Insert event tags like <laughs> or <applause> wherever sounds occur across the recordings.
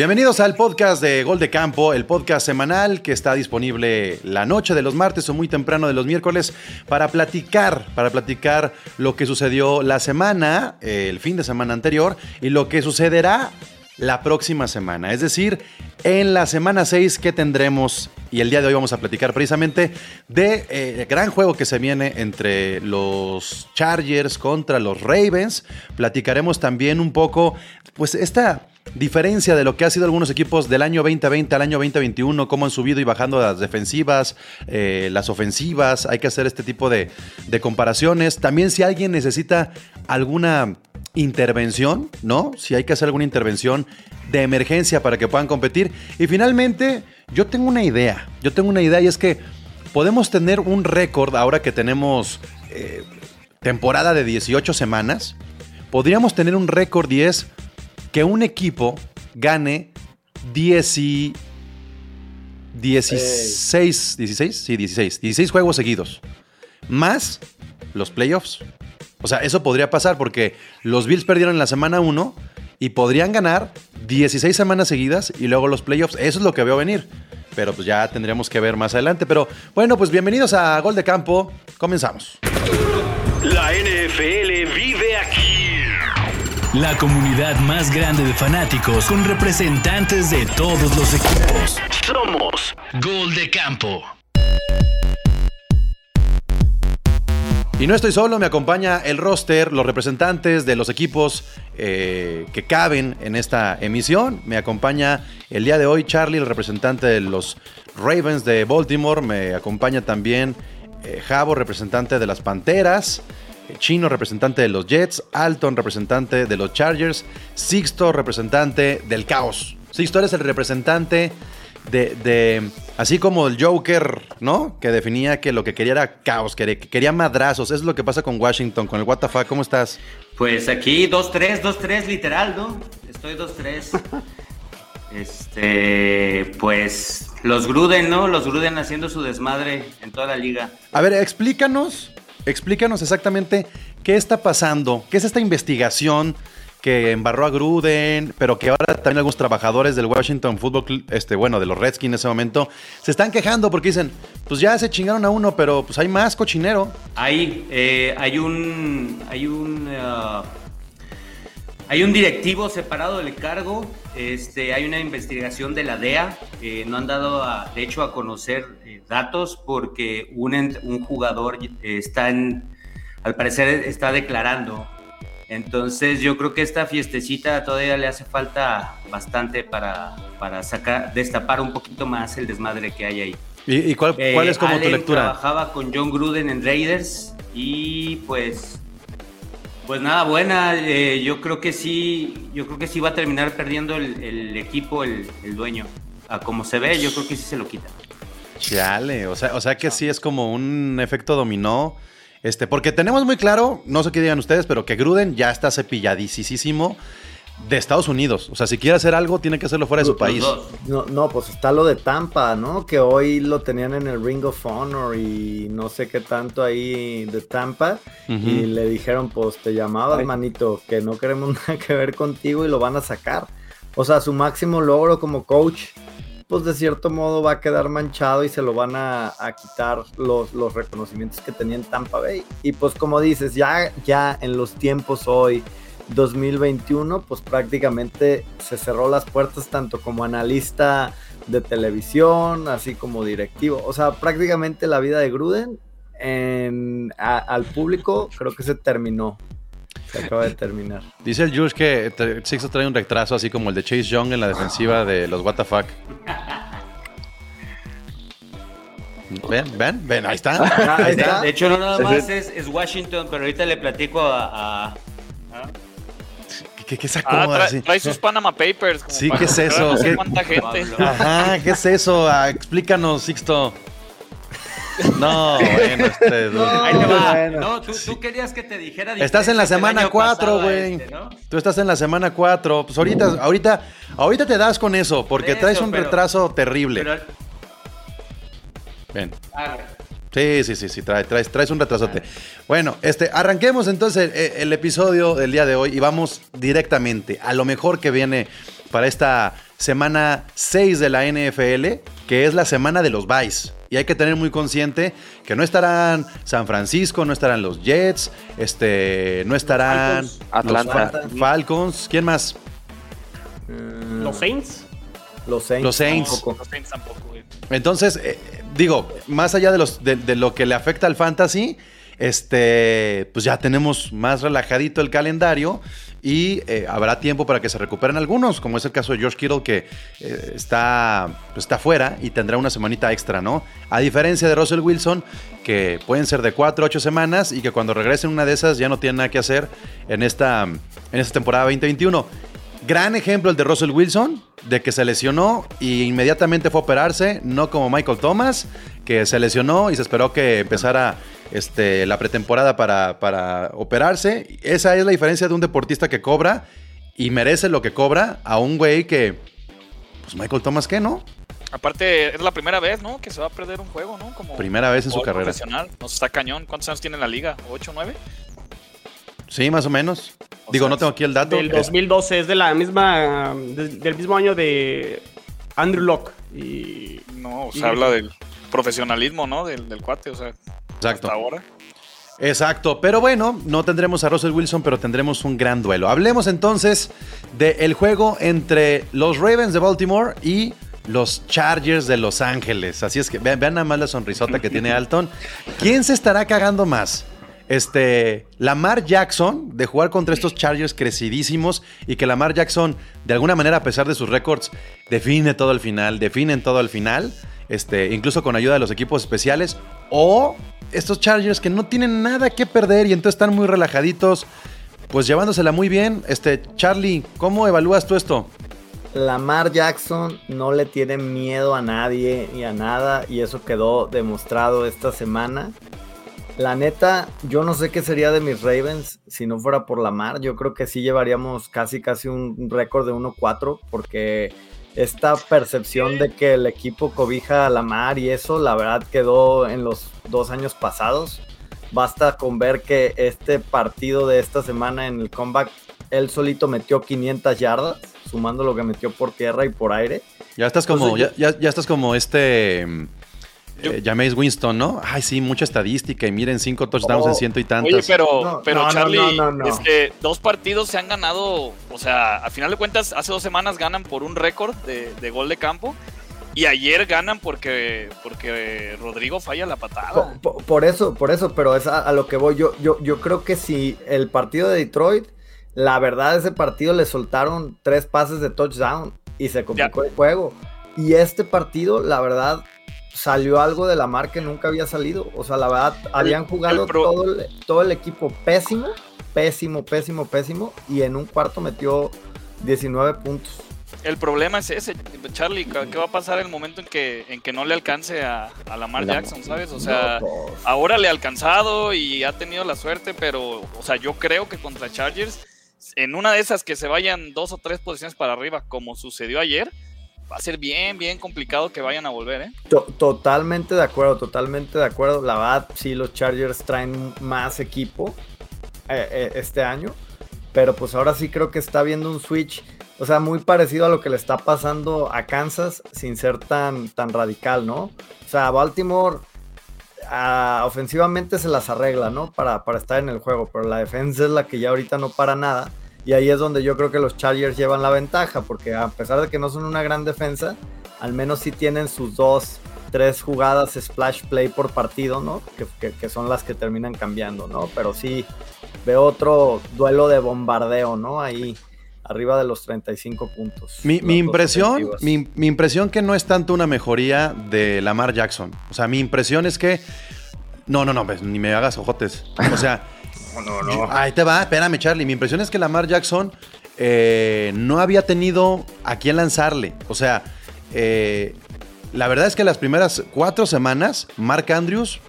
Bienvenidos al podcast de Gol de Campo, el podcast semanal que está disponible la noche de los martes o muy temprano de los miércoles para platicar, para platicar lo que sucedió la semana, el fin de semana anterior y lo que sucederá la próxima semana. Es decir, en la semana 6 que tendremos, y el día de hoy vamos a platicar precisamente de eh, gran juego que se viene entre los Chargers contra los Ravens. Platicaremos también un poco, pues esta diferencia de lo que ha sido algunos equipos del año 2020 al año 2021, cómo han subido y bajando las defensivas, eh, las ofensivas, hay que hacer este tipo de, comparaciones. También si alguien necesita alguna intervención, ¿no? Si hay que hacer alguna intervención de emergencia para que puedan competir. Y finalmente, yo tengo una idea, yo tengo una idea y es que podemos tener un récord ahora que tenemos eh, temporada de 18 semanas, podríamos tener un récord y es que un equipo gane 10 y 16, 16, sí, 16, 16 juegos seguidos, más los playoffs. O sea, eso podría pasar porque los Bills perdieron en la semana 1 y podrían ganar 16 semanas seguidas y luego los playoffs. Eso es lo que veo venir. Pero pues ya tendríamos que ver más adelante. Pero bueno, pues bienvenidos a Gol de Campo. Comenzamos. La NFL. La comunidad más grande de fanáticos con representantes de todos los equipos. Somos Gol de Campo. Y no estoy solo, me acompaña el roster, los representantes de los equipos eh, que caben en esta emisión. Me acompaña el día de hoy Charlie, el representante de los Ravens de Baltimore. Me acompaña también eh, Javo, representante de las Panteras. Eh, Chino, representante de los Jets. Alton, representante de los Chargers. Sixto, representante del Caos. Sixto eres el representante de, de- así como el Joker, ¿no? Que definía que lo que quería era caos, que que quería madrazos. Eso es lo que pasa con Washington, con el WTF. ¿Cómo estás? Pues aquí 2-3, 2-3 literal, ¿no? Estoy 2-3. <laughs> Este, pues los Gruden, ¿no? Los Gruden haciendo su desmadre en toda la liga. A ver, explícanos, explícanos exactamente qué está pasando, qué es esta investigación que embarró a Gruden, pero que ahora también algunos trabajadores del Washington Football Club, este, bueno, de los Redskins en ese momento, se están quejando porque dicen, pues ya se chingaron a uno, pero pues hay más cochinero. Hay, eh, hay un, hay un, ah, hay un directivo separado del cargo. Este, hay una investigación de la DEA. eh, no han dado, de hecho, a conocer datos porque un, un jugador eh, está en, al parecer está declarando. Entonces yo creo que esta fiestecita todavía le hace falta bastante para, para sacar, destapar un poquito más el desmadre que hay ahí. ¿Y, y cuál, Eh, cuál es como tu Allen lectura? Trabajaba con John Gruden en Raiders y pues pues nada buena. eh, yo creo que sí, yo creo que sí va a terminar perdiendo el, el equipo, el, el dueño. A como se ve, yo creo que sí se lo quita. Chale, o sea, o sea que sí es como un efecto dominó. Este, porque tenemos muy claro, no sé qué digan ustedes, pero que Gruden ya está cepilladísimo de Estados Unidos. O sea, si quiere hacer algo, tiene que hacerlo fuera de su país. No, no, pues está lo de Tampa, ¿no? Que hoy lo tenían en el Ring of Honor y no sé qué tanto ahí de Tampa. Y le dijeron, pues te llamaba, hermanito, que no queremos <laughs> nada que ver contigo y lo van a sacar. O sea, su máximo logro como coach, pues de cierto modo va a quedar manchado y se lo van a, quitar los, reconocimientos que tenía en Tampa Bay. Y pues como dices, ya, ya en los tiempos hoy, 2021, pues prácticamente se cerró las puertas tanto como analista de televisión, así como directivo. O sea, prácticamente la vida de Gruden al público creo que se terminó. Se acaba de terminar. Dice el Jules que Sixto trae un retraso así como el de Chase Young en la defensiva de los WTF. Ven, ven, ven, ahí está. Ahí está. De hecho, no nada más es, es Washington, pero ahorita le platico a- a, ¿Qué, qué sacó Ah, trae, así? trae sus Panama Papers. como Sí, ¿qué es eso? ¿Qué- ¿Cuánta gente? Ajá, ¿qué es eso? Ah, explícanos, Sixto. No, bueno, este. <laughs> Ahí te va. Bueno. No, tú, tú querías que te dijera. Estás en la del semana año 4, pasado a güey. este, ¿no? Tú estás en la semana 4. Pues ahorita, ahorita, ahorita te das con eso, porque Eso, traes un pero- retraso terrible. Pero, Ven. ah, Sí, sí, sí, sí, traes, traes, traes un retrasote. Bueno, este, arranquemos entonces el, el episodio del día de hoy y vamos directamente a lo mejor que viene para esta semana 6 de la NFL, que es la semana de los buys. Y hay que tener muy consciente que no estarán San Francisco, no estarán los Jets, este, no estarán Falcons. Atlanta. los Fa- Falcons, ¿quién más? Mm, Los Saints. Los Saints. Los Saints. tampoco. Los Saints tampoco, güey. Entonces, eh, digo, más allá de, los, de, de lo que le afecta al fantasy, este, pues ya tenemos más relajadito el calendario y eh, habrá tiempo para que se recuperen algunos, como es el caso de George Kittle que eh, está, pues, está fuera y tendrá una semanita extra, ¿no? A diferencia de Russell Wilson, que pueden ser de 4 a 8 semanas y que cuando regresen una de esas ya no tienen nada que hacer en esta, en esta temporada 2021. Gran ejemplo el de Russell Wilson, de que se lesionó y inmediatamente fue a operarse, no como Michael Thomas, que se lesionó y se esperó que empezara este, la pretemporada para, para operarse. Esa es la diferencia de un deportista que cobra y merece lo que cobra a un güey que, pues Michael Thomas, ¿qué no? Aparte, es la primera vez, ¿no? Que se va a perder un juego, ¿no? Como Primera vez en su carrera. profesional. Nos está cañón. ¿Cuántos años tiene en la liga? ¿8, 9? Sí, más o menos. O Digo, sea, no tengo aquí el dato. Del Es- 2012 es de la misma. de- del mismo año de Andrew Locke. Y. No, se Y- habla del profesionalismo, ¿no? Del, del cuate, o sea, Exacto. hasta ahora. Exacto, pero bueno, no tendremos a Russell Wilson, pero tendremos un gran duelo. Hablemos entonces del juego entre los Ravens de Baltimore y los Chargers de Los Ángeles. Así es que vean, vean nada más la sonrisota que tiene <laughs> Alton. ¿Quién se estará cagando más? Este, Lamar Jackson, de jugar contra estos Chargers crecidísimos y que Lamar Jackson, de alguna manera, a pesar de sus récords, define todo al final, definen todo al final, este, incluso con ayuda de los equipos especiales, o estos Chargers que no tienen nada que perder y entonces están muy relajaditos, pues llevándosela muy bien. Este, Charlie, ¿cómo evalúas tú esto? Lamar Jackson no le tiene miedo a nadie y a nada y eso quedó demostrado esta semana. La neta, yo no sé qué sería de mis Ravens si no fuera por Lamar. Yo creo que sí llevaríamos casi casi un récord de 1-4 porque esta percepción de que el equipo cobija a Lamar y eso, la verdad quedó en los dos años pasados. Basta con ver que este partido de esta semana en el comeback, él solito metió 500 yardas, sumando lo que metió por tierra y por aire. Ya estás como, Entonces, ya, ya- ya estás como este eh, Jameis Winston, ¿no? Ay, sí, mucha estadística y miren, cinco touchdowns Oh, en ciento y tantas. Oye, pero, No, pero no, Charlie, no, no, no. es que dos partidos se han ganado, o sea, a final de cuentas, hace dos semanas ganan por un récord de, de gol de campo y ayer ganan porque, porque Rodrigo falla la patada. Po- po- Por, eso, por eso, pero es a, a lo que voy. Yo, yo, yo creo que si el partido de Detroit, la verdad, ese partido le soltaron tres pases de touchdown y se complicó el juego. Y este partido, la verdad, salió algo de la mar que nunca había salido. O sea, la verdad, habían jugado el pro- todo, el, todo el equipo pésimo, pésimo, pésimo, pésimo. Y en un cuarto metió 19 puntos. El problema es ese, Charlie, ¿qué va a pasar el momento en que, en que no le alcance a, a Lamar La- Jackson, sabes? O sea, pues, ahora le ha alcanzado y ha tenido la suerte, pero, o sea, yo creo que contra Chargers, en una de esas que se vayan dos o tres posiciones para arriba, como sucedió ayer, va a ser bien, bien complicado que vayan a volver, ¿eh? To- totalmente de acuerdo, totalmente de acuerdo. La verdad, sí, los Chargers traen más equipo eh, eh, este año. Pero pues ahora sí creo que está viendo un switch. O sea, muy parecido a lo que le está pasando a Kansas sin ser tan, tan radical, ¿no? O sea, Baltimore ah, ofensivamente se las arregla, ¿no? Para, para estar en el juego. Pero la defensa es la que ya ahorita no para nada. Y ahí es donde yo creo que los Chargers llevan la ventaja. Porque a pesar de que no son una gran defensa, al menos sí tienen sus dos, tres jugadas splash play por partido, ¿no? Que, que- que son las que terminan cambiando, ¿no? Pero sí veo otro duelo de bombardeo, ¿no? Ahí arriba de los 35 puntos. Mi, impresión, mi, mi impresión que no es tanto una mejoría de Lamar Jackson. O sea, mi impresión es que. No, no, no, pues, ni me hagas ojotes. O sea. Ahí te va, espérame, Charlie. Mi impresión es que Lamar Jackson eh, no había tenido a quién lanzarle. O sea, eh, la verdad es que las primeras cuatro semanas, Mark Andrews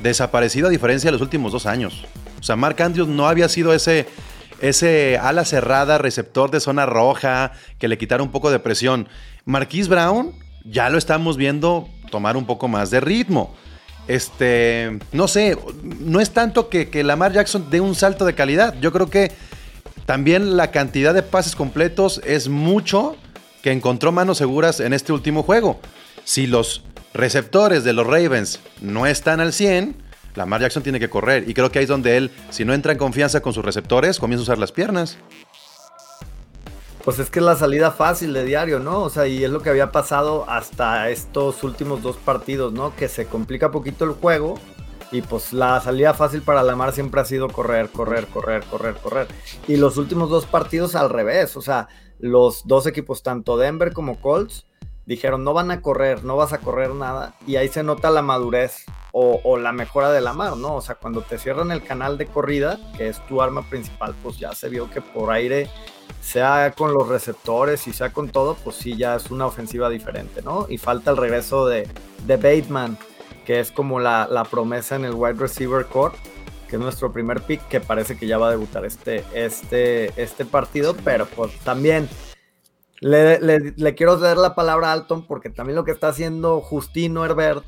desaparecido a diferencia de los últimos dos años. O sea, Mark Andrews no había sido ese, ese ala cerrada, receptor de zona roja, que le quitara un poco de presión. Marquise Brown ya lo estamos viendo tomar un poco más de ritmo. Este, no sé, no es tanto que, que Lamar Jackson dé un salto de calidad. Yo creo que también la cantidad de pases completos es mucho que encontró manos seguras en este último juego. Si los receptores de los Ravens no están al 100, Lamar Jackson tiene que correr. Y creo que ahí es donde él, si no entra en confianza con sus receptores, comienza a usar las piernas. Pues es que es la salida fácil de diario, ¿no? O sea, y es lo que había pasado hasta estos últimos dos partidos, ¿no? Que se complica poquito el juego y pues la salida fácil para Lamar siempre ha sido correr, correr, correr, correr, correr. Y los últimos dos partidos al revés, o sea, los dos equipos, tanto Denver como Colts, dijeron no van a correr, no vas a correr nada. Y ahí se nota la madurez o, o la mejora de Lamar, ¿no? O sea, cuando te cierran el canal de corrida, que es tu arma principal, pues ya se vio que por aire sea con los receptores y sea con todo, pues sí, ya es una ofensiva diferente, ¿no? Y falta el regreso de, de Bateman, que es como la, la, promesa en el wide receiver core, que es nuestro primer pick, que parece que ya va a debutar este, este, este partido, pero pues también le, le, le quiero dar la palabra a Alton, porque también lo que está haciendo Justino Herbert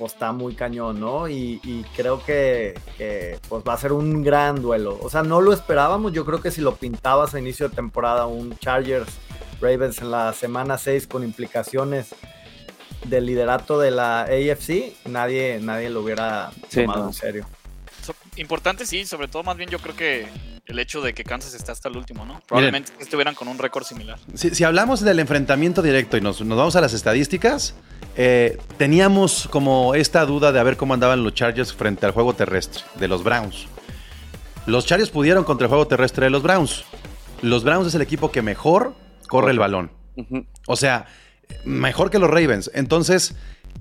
pues está muy cañón, ¿no? Y, y creo que, que, pues va a ser un gran duelo. O sea, no lo esperábamos. Yo creo que si lo pintabas a inicio de temporada, un Chargers Ravens en la semana 6 con implicaciones del liderato de la AFC, nadie, nadie lo hubiera sí, tomado no. en serio. Importante, sí, sobre todo más bien yo creo que el hecho de que Kansas está hasta el último, ¿no? Probablemente Miren, estuvieran con un récord similar. Si, si, hablamos del enfrentamiento directo y nos, nos vamos a las estadísticas, eh, teníamos como esta duda de a ver cómo andaban los Chargers frente al juego terrestre de los Browns. Los Chargers pudieron contra el juego terrestre de los Browns. Los Browns es el equipo que mejor corre el balón. Uh -huh. O sea, mejor que los Ravens. Entonces,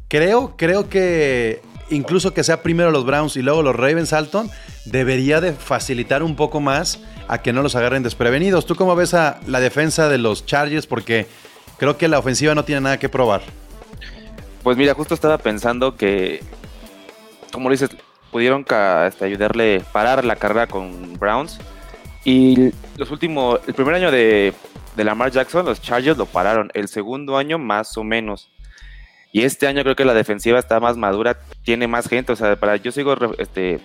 creo, creo que incluso que sea primero los Browns y luego los Ravens Alton, debería de facilitar un poco más a que no los agarren desprevenidos. ¿Tú cómo ves a la defensa de los Chargers? Porque creo que la ofensiva no tiene nada que probar. Pues mira, justo estaba pensando que, como dices, pudieron hasta ayudarle a parar la carrera con Browns. Y los últimos, el primer año de, de Lamar Jackson, los Chargers lo pararon. El segundo año, más o menos. Y este año creo que la defensiva está más madura, tiene más gente. O sea, para yo sigo este,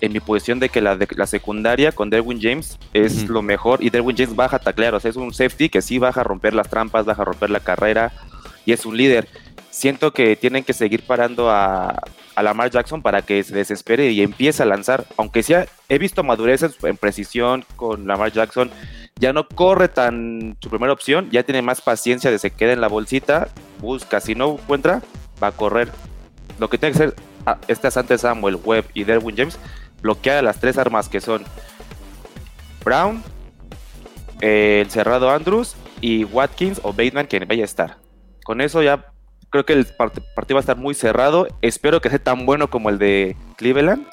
en mi posición de que la, de, la secundaria con Derwin James es uh -huh. lo mejor. Y Derwin James baja a taclear. O sea, es un safety que sí baja a romper las trampas, baja a romper la carrera. Y es un líder siento que tienen que seguir parando a, a, Lamar Jackson para que se desespere y empiece a lanzar. Aunque sea, he visto madurez en precisión con Lamar Jackson. Ya no corre tan su primera opción, ya tiene más paciencia de se queda en la bolsita, busca, si no encuentra, va a correr. Lo que tiene que hacer este Asante Samuel, Webb y Derwin James, bloquear a las tres armas que son Brown, eh, el cerrado Andrews y Watkins o Bateman que vaya a estar. Con eso ya creo que el partido va a estar muy cerrado. Espero que sea tan bueno como el de Cleveland.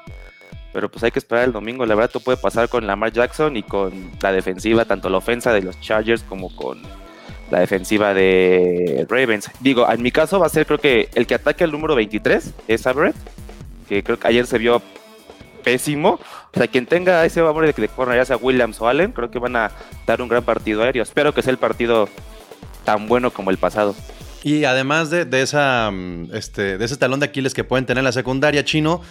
Pero pues hay que esperar el domingo. La verdad, todo puede pasar con Lamar Jackson y con la defensiva, tanto la ofensa de los Chargers como con la defensiva de Ravens. Digo, en mi caso va a ser, creo que el que ataque al número 23 es Everett, que creo que ayer se vio pésimo. O sea, quien tenga ese valor de que corner, ya sea Williams o Allen, creo que van a dar un gran partido aéreo. Espero que sea el partido tan bueno como el pasado. Y además de, esa, mm, este, de ese talón de Aquiles que pueden tener en la secundaria chino,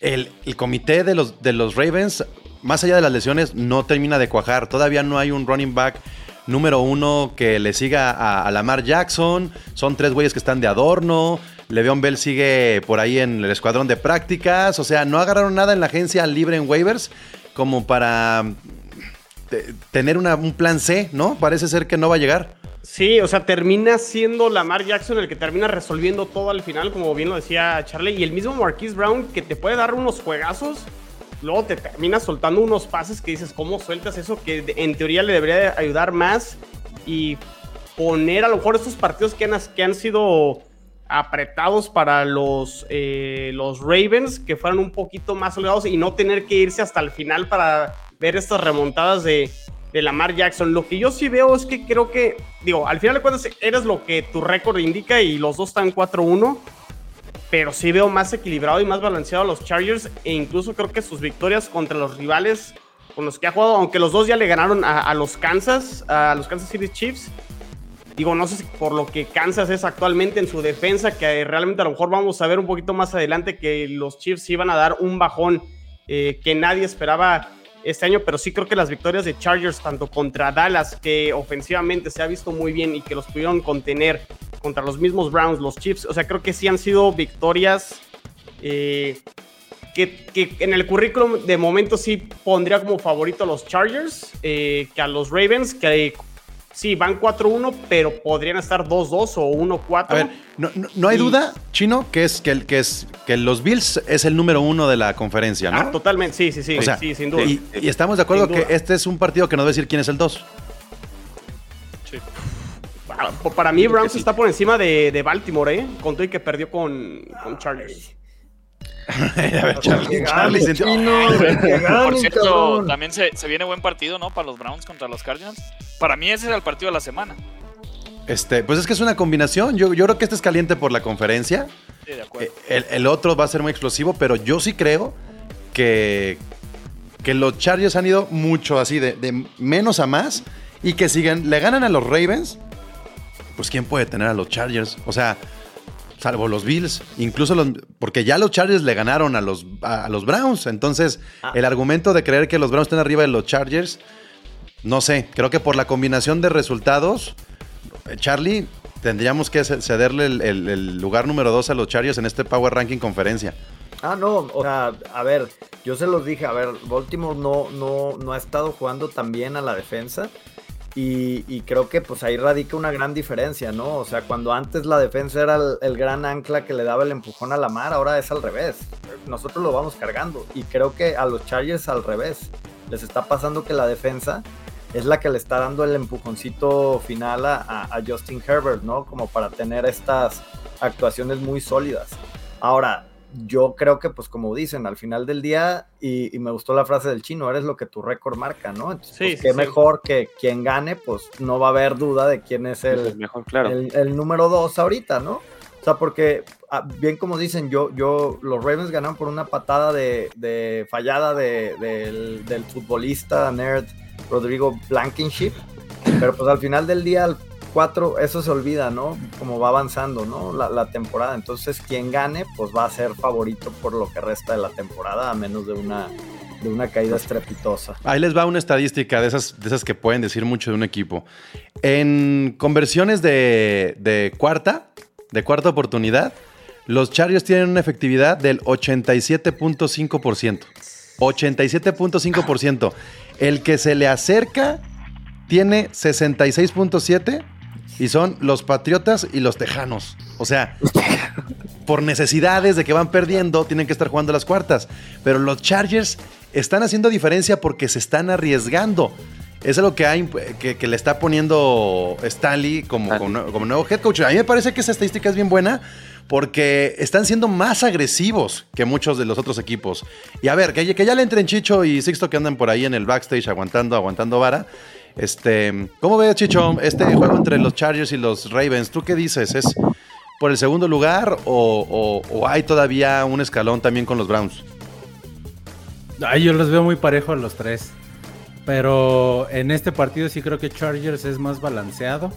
el, el, comité de los, de los Ravens, más allá de las lesiones, no termina de cuajar. Todavía no hay un running back número uno que le siga a, a Lamar Jackson. Son tres güeyes que están de adorno. Le'Veon Bell sigue por ahí en el escuadrón de prácticas. O sea, no agarraron nada en la agencia libre en waivers como para tener una, un plan C, ¿no? Parece ser que no va a llegar. Sí, o sea, termina siendo Lamar Jackson el que termina resolviendo todo al final, como bien lo decía Charlie, y el mismo Marquise Brown que te puede dar unos juegazos, luego te termina soltando unos pases que dices, ¿cómo sueltas eso? Que en teoría le debería ayudar más y poner a lo mejor estos partidos que han sido apretados para los, eh, los Ravens, que fueran un poquito más holgados y no tener que irse hasta el final para ver estas remontadas de, de Lamar Jackson. Lo que yo sí veo es que creo que, digo, al final de cuentas eres lo que tu récord indica y los dos están 4-1, pero sí veo más equilibrado y más balanceado a los Chargers e incluso creo que sus victorias contra los rivales con los que ha jugado, aunque los dos ya le ganaron a los Kansas, a los Kansas City Chiefs. Digo, no sé si por lo que Kansas es actualmente en su defensa, que realmente a lo mejor vamos a ver un poquito más adelante que los Chiefs iban a dar un bajón eh, que nadie esperaba este año, pero sí creo que las victorias de Chargers, tanto contra Dallas, que ofensivamente se ha visto muy bien y que los pudieron contener contra los mismos Browns, los Chiefs, o sea, creo que sí han sido victorias eh, que, que en el currículum de momento sí pondría como favorito a los Chargers eh, que a los Ravens, que sí, van 4-1, pero podrían estar 2-2 o 1-4. A ver, no, no- no hay Y- duda, Chino, que es que, el, que es que los Bills es el número uno de la conferencia, ¿no? Ah, totalmente, sí, sí, sí, O sea, sí, sin duda. Y, y estamos de acuerdo que este es un partido que nos va a decir quién es el 2. Para, para mí, Browns sí. está por encima de, de Baltimore, ¿eh? Con todo y que perdió con, con Chargers. <laughs> a ver, Charlie, <laughs> Por cierto, cabrón. también se, se viene buen partido, ¿no? Para los Browns contra los Cardinals. Para mí ese era el partido de la semana. Este, pues es que es una combinación. Yo, yo creo que este es caliente por la conferencia. Sí, de acuerdo. El, el otro va a ser muy explosivo, pero yo sí creo que, que los Chargers han ido mucho así, de, de menos a más, y que siguen, le ganan a los Ravens, pues ¿quién puede tener a los Chargers? O sea, salvo los Bills, incluso los, porque ya los Chargers le ganaron a los, a, a los Browns, entonces Ah. el argumento de creer que los Browns están arriba de los Chargers, no sé, creo que por la combinación de resultados, Charlie, tendríamos que ce- cederle el, el- el lugar número 2 a los Chargers en este Power Ranking conferencia. Ah, no, o sea, a ver, yo se los dije, a ver, Baltimore no, no, no ha estado jugando tan bien a la defensa y, creo que pues ahí radica una gran diferencia, ¿no? O sea, cuando antes la defensa era el, el gran ancla que le daba el empujón a la mar, ahora es al revés. Nosotros lo vamos cargando y creo que a los Chargers al revés. Les está pasando que la defensa es la que le está dando el empujoncito final a, a- a Justin Herbert, ¿no? Como para tener estas actuaciones muy sólidas. Ahora, yo creo que, pues como dicen, al final del día, y, y me gustó la frase del chino, eres lo que tu récord marca, ¿no? Entonces, Sí, pues, qué sí. mejor que quien gane, pues no va a haber duda de quién es El el, mejor, claro. el, el número dos ahorita, ¿no? O sea, porque ah, bien como dicen, yo, yo, los Ravens ganaron por una patada de, de fallada de- del, del futbolista nerd Rodrigo Blankenship, pero pues al final del día, al 4, eso se olvida, ¿no? Como va avanzando, ¿no? La, temporada. Entonces, quien gane, pues va a ser favorito por lo que resta de la temporada, a menos de una, de una caída estrepitosa. Ahí les va una estadística de esas, de esas que pueden decir mucho de un equipo. En conversiones de, de cuarta, de cuarta oportunidad, los Chargers tienen una efectividad del 87.5%. 87.5%. El que se le acerca tiene 66.7% y son los Patriotas y los Tejanos. O sea, por necesidades de que van perdiendo, tienen que estar jugando las cuartas. Pero los Chargers están haciendo diferencia porque se están arriesgando. Eso es lo que, hay, que, que le está poniendo Stanley como, Stanley. como, como nuevo head coach. A mí me parece que esa estadística es bien buena porque están siendo más agresivos que muchos de los otros equipos. Y a ver, que, que ya le entren Chicho y Sixto que andan por ahí en el backstage aguantando, aguantando vara. Este, ¿Cómo ves, Chicho, este juego entre los Chargers y los Ravens? ¿Tú qué dices? ¿Es por el segundo lugar o, hay todavía un escalón también con los Browns? Ay, yo los veo muy parejo a los tres. Pero en este partido sí creo que Chargers es más balanceado.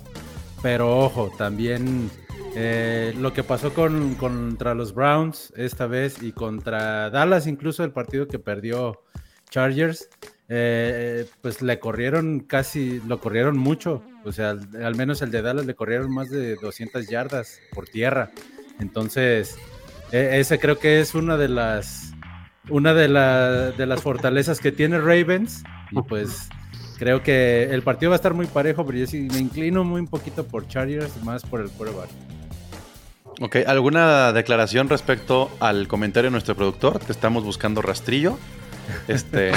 Pero ojo, también eh, lo que pasó con, contra los Browns esta vez y contra Dallas, incluso el partido que perdió Chargers, eh, pues le corrieron casi, lo corrieron mucho. O sea, al, menos el de Dallas le corrieron más de 200 yardas por tierra. Entonces, e- ese creo que es una de las una de las fortalezas que tiene Ravens. Y pues creo que el partido va a estar muy parejo, pero yo sí me inclino muy un poquito por Chargers, más por el quarterback. Ok, ¿alguna declaración respecto al comentario de nuestro productor? Te estamos buscando rastrillo. Este,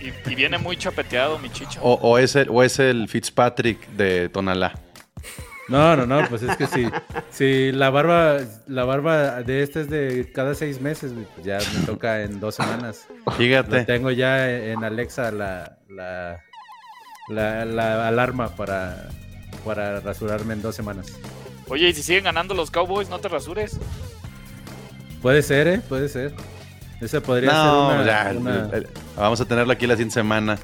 Y, y viene muy chapeteado, mi chicho. o, o es el, o es el Fitzpatrick de Tonalá. No, no, no, pues es que si, si la barba, la barba de este es de cada seis meses, pues ya me toca en dos semanas. Lo Fíjate. tengo ya en Alexa la, la, la, la alarma para, para rasurarme en dos semanas. Oye, y si siguen ganando los Cowboys, no te rasures. Puede ser, ¿eh? Puede ser. Ese podría No, ser una... ya, vamos a tenerlo aquí la siguiente semana.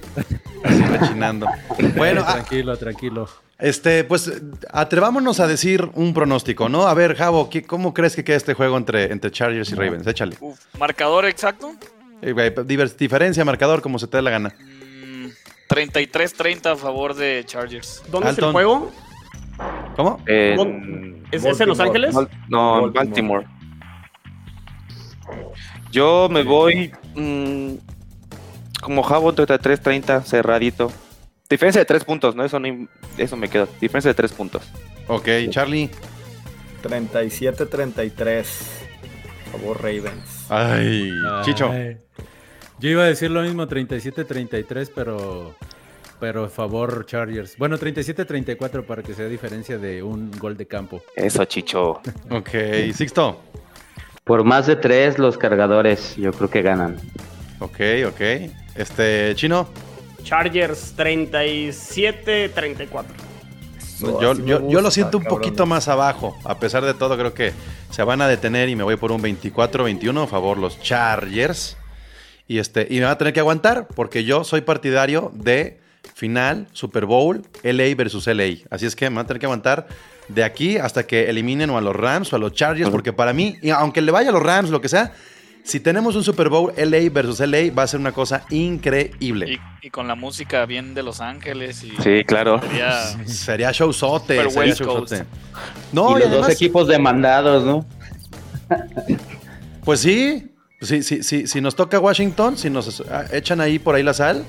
Así rechinando. <laughs> Bueno, ah, tranquilo, tranquilo. este, pues atrevámonos a decir un pronóstico, ¿no? A ver, Javo, ¿qué- ¿cómo crees que queda este juego entre, entre Chargers y Ravens? Échale. Uf, marcador exacto. Eh, güey, diver- diferencia, marcador, como se te dé la gana. Mm, 33-30 a favor de Chargers. ¿Dónde es el juego? ¿Cómo? En- ¿Es, es en Los. Ángeles? No, en Baltimore. Yo me voy mm, como Jabo 33-30, cerradito. Diferencia de tres puntos, ¿no? Eso, no eso me queda. Diferencia de tres puntos. Ok, Charlie. 37-33. Favor Ravens. Ay, Chicho. Ay. Yo iba a decir lo mismo, 37-33, pero, pero favor Chargers. Bueno, 37-34 para que sea diferencia de un gol de campo. Eso, Chicho. Ok, Sixto. Por más de tres, los cargadores, yo creo que ganan. Ok, ok. Este, Chino. Chargers 37-34. No, yo, así me yo- yo lo gusta, siento un cabrón. poquito más abajo. A pesar de todo, creo que se van a detener y me voy por un 24-21 a favor los Chargers. Y, este, y me van a tener que aguantar porque yo soy partidario de final Super Bowl LA versus LA. Así es que me van a tener que aguantar de aquí hasta que eliminen o a los Rams o a los Chargers. Porque para mí, y aunque le vaya a los Rams, lo que sea, si tenemos un Super Bowl LA versus LA, va a ser una cosa increíble. Y, y con la música bien de Los Ángeles. Y Sí, claro. sería- Sería showzote. Sería showzote. No, y y los dos equipos demandados, ¿no? Pues sí, sí, sí, sí, si nos toca Washington, si nos echan ahí por ahí la sal.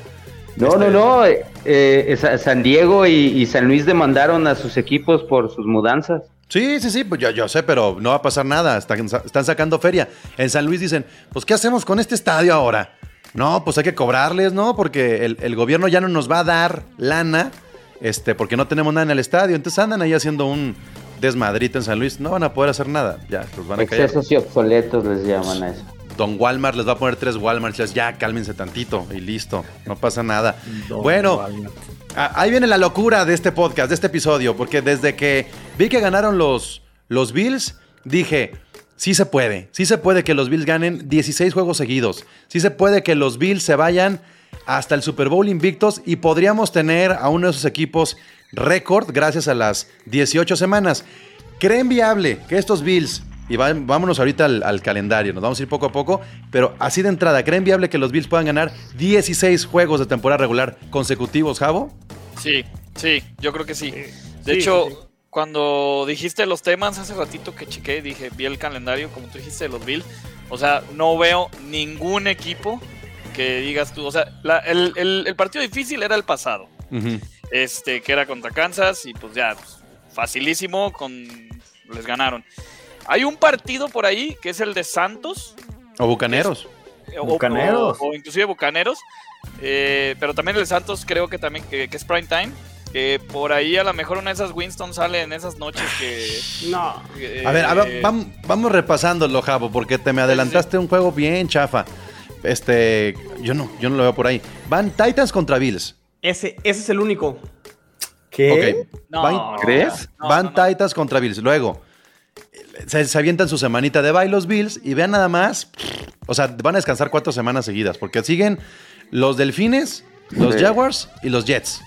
No, no, no. eh, eh, Sa- San Diego y, y San Luis demandaron a sus equipos por sus mudanzas. Sí, sí, sí, pues yo, yo sé, pero no va a pasar nada. Están, están sacando feria. En San Luis dicen, pues ¿qué hacemos con este estadio ahora? No, pues hay que cobrarles, ¿no? Porque el, el gobierno ya no nos va a dar lana, este, porque no tenemos nada en el estadio. Entonces andan ahí haciendo un desmadrito en San Luis. No van a poder hacer nada. Ya, los van a callar. Excesos y obsoletos les llaman a eso. Don Walmart les va a poner tres Walmarts. les- Ya, cálmense tantito y listo. No pasa nada. Don bueno. Ah, Ahí viene la locura de este podcast, de este episodio, porque desde que vi que ganaron los, los Bills, dije, sí se puede, sí se puede que los Bills ganen 16 juegos seguidos, sí se puede que los Bills se vayan hasta el Super Bowl invictos y podríamos tener a uno de esos equipos récord gracias a las 18 semanas. ¿Creen viable que estos Bills, y va- vámonos ahorita al, al calendario, nos vamos a ir poco a poco, pero así de entrada, ¿creen viable que los Bills puedan ganar 16 juegos de temporada regular consecutivos, Javo? Sí, sí, yo creo que sí. De Sí, hecho, sí, cuando dijiste los temas hace ratito que chequé, dije, vi el calendario, como tú dijiste, de los Bills. O sea, no veo ningún equipo que digas tú. O sea, la- el, el- el partido difícil era el pasado, este, que era contra Kansas, y pues ya, pues, facilísimo, con les ganaron. Hay un partido por ahí que es el de Santos. O Bucaneros. o- Bucaneros. O, o inclusive Bucaneros. eh, pero también el de Santos creo que también que, que es prime time. Que por ahí a lo mejor una de esas Winston sale en esas noches que... <sighs> No. eh, A ver, a ver, vam- vamos repasándolo, Javo, porque te me adelantaste un juego bien chafa. Este, yo no, yo no lo veo por ahí. Van Titans contra Bills. Ese, ese es el único. ¿Qué? Ok. No, Van- no, ¿Crees? no, Van no, no. Titans contra Bills. Luego, se, se avientan su semanita de bye los Bills y vean nada más. O sea, van a descansar cuatro semanas seguidas porque siguen los Delfines, los Sí. Jaguars y los Jets.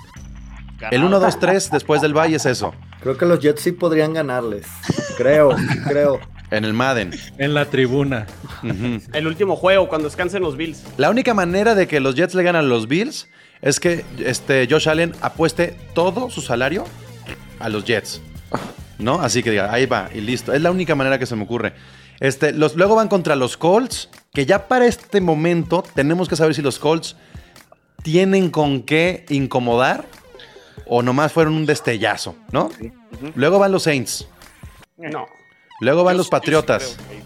El Ganaron. 1, 2, 3 después del bye es eso. Creo que los Jets sí podrían ganarles. Creo, creo. En el Madden. En la tribuna. El último juego, cuando descansen los Bills. La única manera de que los Jets le ganan a los Bills es que este, Josh Allen apueste todo su salario a los Jets. ¿No? Así que diga, ahí va y listo. Es la única manera que se me ocurre. Este, los, luego van contra los Colts, que ya para este momento tenemos que saber si los Colts tienen con qué incomodar o nomás fueron un destellazo, ¿no? Luego van los Saints. No. Luego van Yo- los Patriotas. que.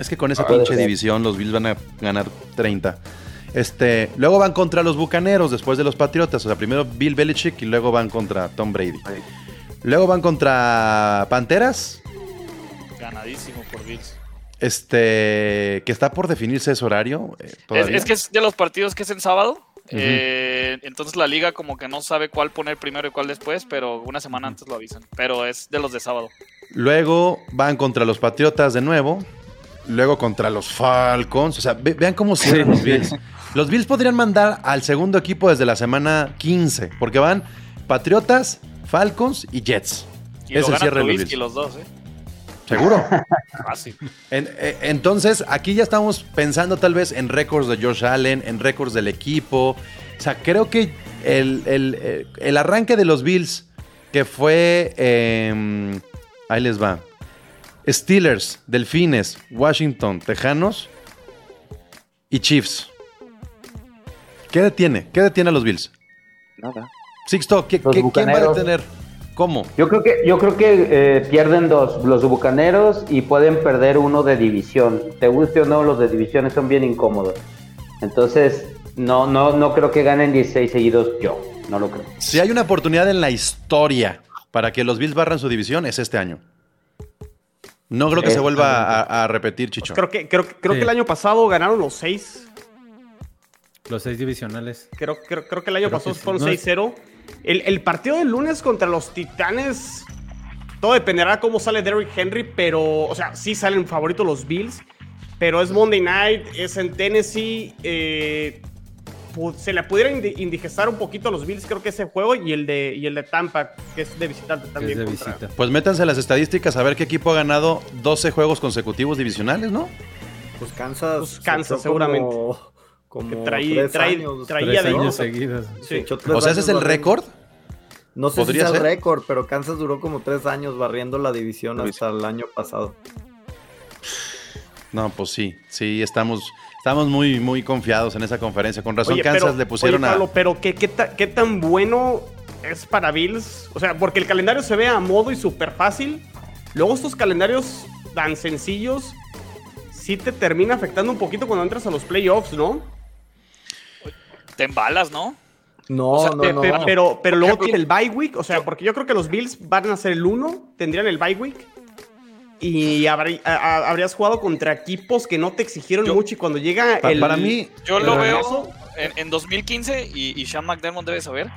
Es que con esa pinche división los Bills van a ganar 30. Este, luego van contra los Bucaneros después de los Patriotas. O sea, primero Bill Belichick y luego van contra Tom Brady. Luego van contra Panteras. Ganadísimo por Bills. Este, que está por definirse ese horario. eh, Es, que es de los partidos que es en sábado. eh, entonces la liga como que no sabe cuál poner primero y cuál después, pero una semana antes lo avisan. Pero es de los de sábado. Luego van contra los Patriotas de nuevo. Luego contra los Falcons. O sea, ve- vean cómo <laughs> cierran los Bills. Los Bills podrían mandar al segundo equipo desde la semana 15. Porque van Patriotas, Falcons y Jets. Y Es lo el gana cierre de los dos, ¿eh? ¿Seguro? <laughs> Fácil. En- eh, entonces, aquí ya estamos pensando tal vez en récords de Josh Allen, en récords del equipo. O sea, creo que el, el- eh, el arranque de los Bills, que fue... eh, ahí les va. Steelers, Delfines, Washington, Tejanos y Chiefs. ¿Qué detiene? ¿Qué detiene a los Bills? Nada. Sixto, ¿qué- Los qué- ¿quién va a detener? ¿Cómo? Yo creo que, yo creo que eh, pierden dos, los bucaneros y pueden perder uno de división. Te guste o no, los de divisiones son bien incómodos. Entonces, no, no, no creo que ganen 16 seguidos yo. No lo creo. Si hay una oportunidad en la historia para que los Bills barran su división, es este año. No creo que se vuelva a, a repetir, Chicho. Creo que, creo, que- creo Sí. que el año pasado ganaron los seis. Los seis divisionales. Creo, creo, creo que el año Creo pasado sí. fueron No es- 6-0. El, el partido del lunes contra los Titanes. Todo dependerá cómo sale Derrick Henry, pero. O sea, sí salen favoritos los Bills. Pero es Monday night, es en Tennessee. eh, se le pudiera indi- indigestar un poquito a los Bills, creo que ese juego. Y el de, y el de Tampa, que es de visitante también. es de contra- visita. Pues métanse las estadísticas a ver qué equipo ha ganado 12 juegos consecutivos divisionales, ¿no? Pues Kansas. Pues Kansas, se seguramente. Como, como traí- tres traí- años. traía Tres de- años seguidos. Sí. O sea, ese es el récord. No sé si ¿Podría sea el ser? récord, pero Kansas duró como tres años barriendo la división hasta el año pasado. No, pues sí, sí, estamos, estamos muy, muy confiados en esa conferencia. Con razón, Oye, Kansas pero- le pusieron oye, a. Pero ¿qué, qué, ta- qué tan bueno es para Bills? O sea, porque el calendario se ve a modo y súper fácil. Luego estos calendarios tan sencillos sí te termina afectando un poquito cuando entras a los playoffs, ¿no? Te embalas, ¿no? No, O sea, no, Pe- no. pe- Pero, pero luego tiene el bye week, o sea, porque yo creo que los Bills van a ser el 1, tendrían el bye week. Y habrí- a- a- habrías jugado contra equipos que no te exigieron Yo- mucho y cuando llega Pa- el... para mí, Yo lo veo en 2015 y, y Sean McDermott debe saber.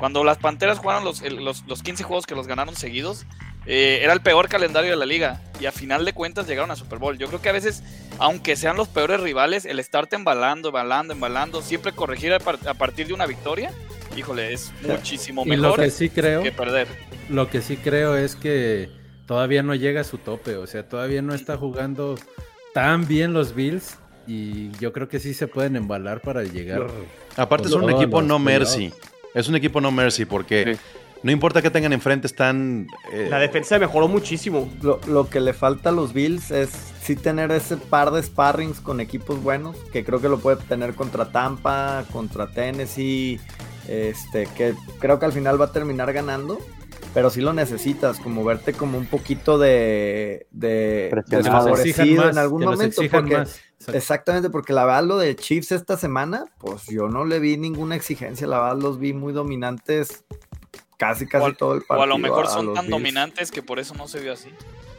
Cuando las Panteras jugaron los, los, los 15 juegos que los ganaron seguidos, eh, era el peor calendario de la liga. Y a final de cuentas llegaron a Super Bowl. Yo creo que a veces, aunque sean los peores rivales, el estarte embalando, embalando, embalando, siempre corregir a, par- a partir de una victoria, híjole, es muchísimo Y lo mejor que sí creo, que perder. lo que sí creo es que todavía no llega a su tope. O sea, todavía no está jugando tan bien los Bills. Y yo creo que sí se pueden embalar para llegar. aparte es un equipo no mercy. Es un equipo no mercy porque Sí. no importa que tengan enfrente, están. eh, La defensa mejoró muchísimo. Lo, lo que le falta a los Bills es sí tener ese par de sparrings con equipos buenos, que creo que lo puede tener contra Tampa, contra Tennessee, este, que creo que al final va a terminar ganando, pero sí lo necesitas, como verte como un poquito de, de desfavorecido en algún momento, porque más. Exacto. Exactamente, porque la verdad lo de Chiefs esta semana, pues yo no le vi ninguna exigencia, la verdad los vi muy dominantes casi casi O todo el O partido. a lo mejor son tan Bills. dominantes que por eso no se vio así.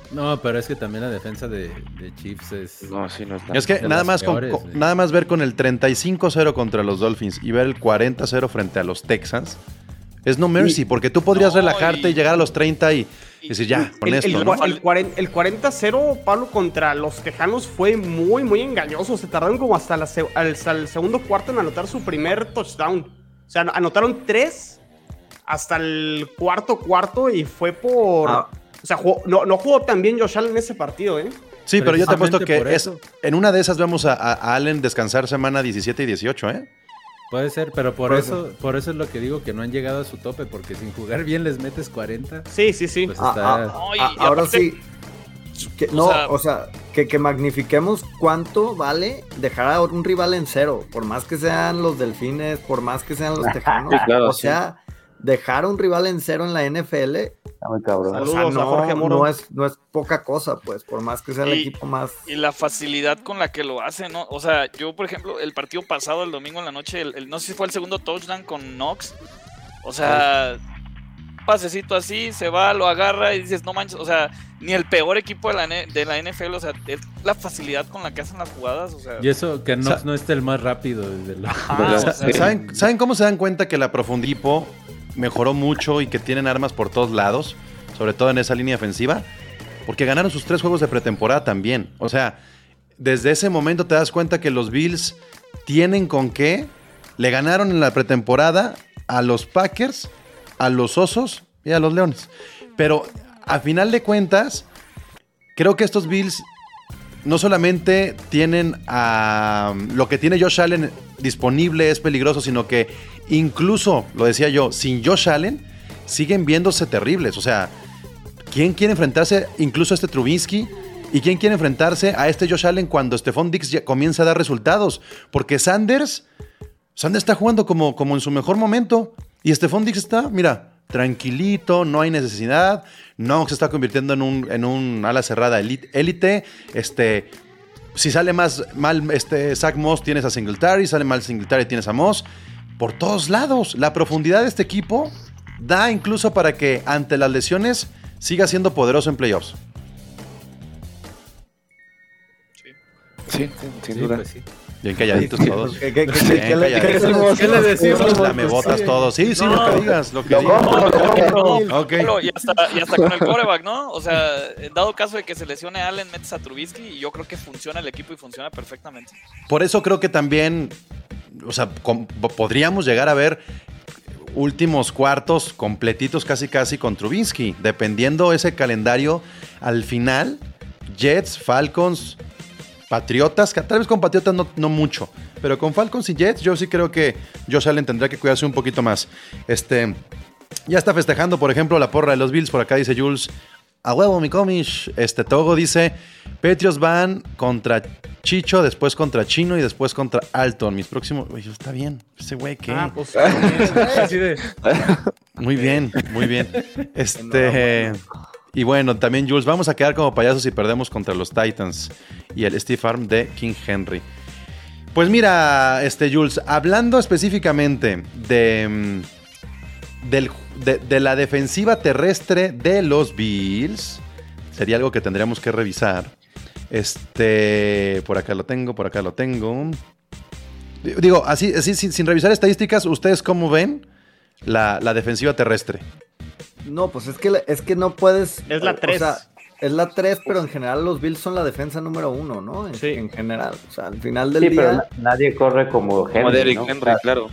No, pero es que también la defensa de, de Chiefs es. No, sí, no está. Es que nada más, con- peores, con- nada más ver con el 35-0 contra los Dolphins y ver el 40-0 frente a los Texans es no mercy, porque tú podrías No, relajarte y, y- llegar a los 30 y, decir, ya, con El, esto, el, ¿no? cua- el cuaren- el 40-0, Pablo, contra los Tejanos fue muy, muy engañoso. Se tardaron como hasta, la se- hasta el segundo cuarto en anotar su primer touchdown. O sea, anotaron tres hasta el cuarto cuarto y fue por... Ah. O sea, jugó- no, no jugó tan bien Josh Allen en ese partido, ¿eh? Sí, pero yo te apuesto que es, eso. en una de esas vemos a, a- a Allen descansar semana 17 y 18, ¿eh? Puede ser, pero por Por eso, por eso es lo que digo que no han llegado a su tope, porque sin jugar bien les metes 40. Sí, sí, sí. Pues Ah, está. ah, No, y- ah, y ahora aparte- sí. Que, o no, sea- o sea, que, que magnifiquemos cuánto vale dejar a un rival en cero, por más que sean los delfines, por más que sean los tejanos. Sí, claro, o sí. sea, dejar a un rival en cero en la NFL, Está muy cabrón. o sea, a no, Jorge Moro. no es, no es poca cosa, pues, por más que sea el Y- equipo más. Y la facilidad con la que lo hace, ¿no? O sea, yo, por ejemplo, el partido pasado, el domingo en la noche, el, el- no sé si fue el segundo touchdown con Knox. O sea, pasecito así, se va, lo agarra y dices, no manches, o sea, ni el peor equipo de la, de la NFL, o sea, es la facilidad con la que hacen las jugadas, o sea. Y eso que O sea- Knox no esté el más rápido desde la. <laughs> O sea, ¿Saben, saben cómo se dan cuenta que la Profundipo mejoró mucho y que tienen armas por todos lados? Sobre todo en esa línea ofensiva. Porque ganaron sus tres juegos de pretemporada también. O sea, desde ese momento te das cuenta que los Bills tienen con qué. Le ganaron en la pretemporada a los Packers, a los Osos y a los Leones. Pero a final de cuentas, creo que estos Bills no solamente tienen a lo que tiene Josh Allen disponible es peligroso, sino que incluso, lo decía yo, sin Josh Allen siguen viéndose terribles. O sea, ¿quién quiere enfrentarse incluso a este Trubinsky? ¿Y quién quiere enfrentarse a este Josh Allen cuando Stephon Dix ya comienza a dar resultados? Porque Sanders, Sanders está jugando como, como en su mejor momento. Y Stephon Dix está, mira, tranquilito, no hay necesidad. No se está convirtiendo en un, en un ala cerrada elite- élite. Este, si sale más mal este Zach Moss, tienes a Singletary. Sale mal Singletary, tienes a Moss. Por todos lados. La profundidad de este equipo da incluso para que ante las lesiones siga siendo poderoso en playoffs. Sí, sin Sí, duda. pues sí. Bien calladitos todos. ¿Qué, qué- qué- Bien qué- qué le- calladitos. qué decimos? ¿Qué le decimos? Dame botas todos. Sí, sí, lo que digas, lo que digas. No, y, hasta, y hasta con el coreback, ¿no? O sea, en dado caso de que se lesione Allen, metes a Trubisky y yo creo que funciona el equipo y funciona perfectamente. Por eso creo que también, o sea, podríamos llegar a ver últimos cuartos completitos casi casi con Trubinsky, dependiendo ese calendario al final, Jets, Falcons, Patriotas, que tal vez con Patriotas no, no mucho, pero con Falcons y Jets yo sí creo que Josh Allen tendrá que cuidarse un poquito más. Este, ya está festejando, por ejemplo, la porra de los Bills, por acá dice Jules, a huevo mi comish. Este Togo dice, Patriots van contra Chicho, después contra Chino y después contra Alton. Mis próximos, Oye, está bien, ese güey que... Ah, pues así <laughs> de. Muy bien, muy bien. <laughs> Este. Y bueno, también Jules, vamos a quedar como payasos si perdemos contra los Titans y el Steve Arm de King Henry. Pues mira, este Jules, hablando específicamente de, mm, de, de la defensiva terrestre de los Bills, sería algo que tendríamos que revisar. Este, por acá lo tengo, por acá lo tengo. Digo, así, así sin, revisar estadísticas, ¿ustedes cómo ven la defensiva terrestre? No, pues es que, es que no puedes. Es la o tres. sea, es la 3, pero en general los Bills son la defensa número uno, ¿no? En, Sí. en general. O sea, al final del Sí, pero día. na- nadie corre como Henry. Como Derrick ¿no? Henry, O sea, claro.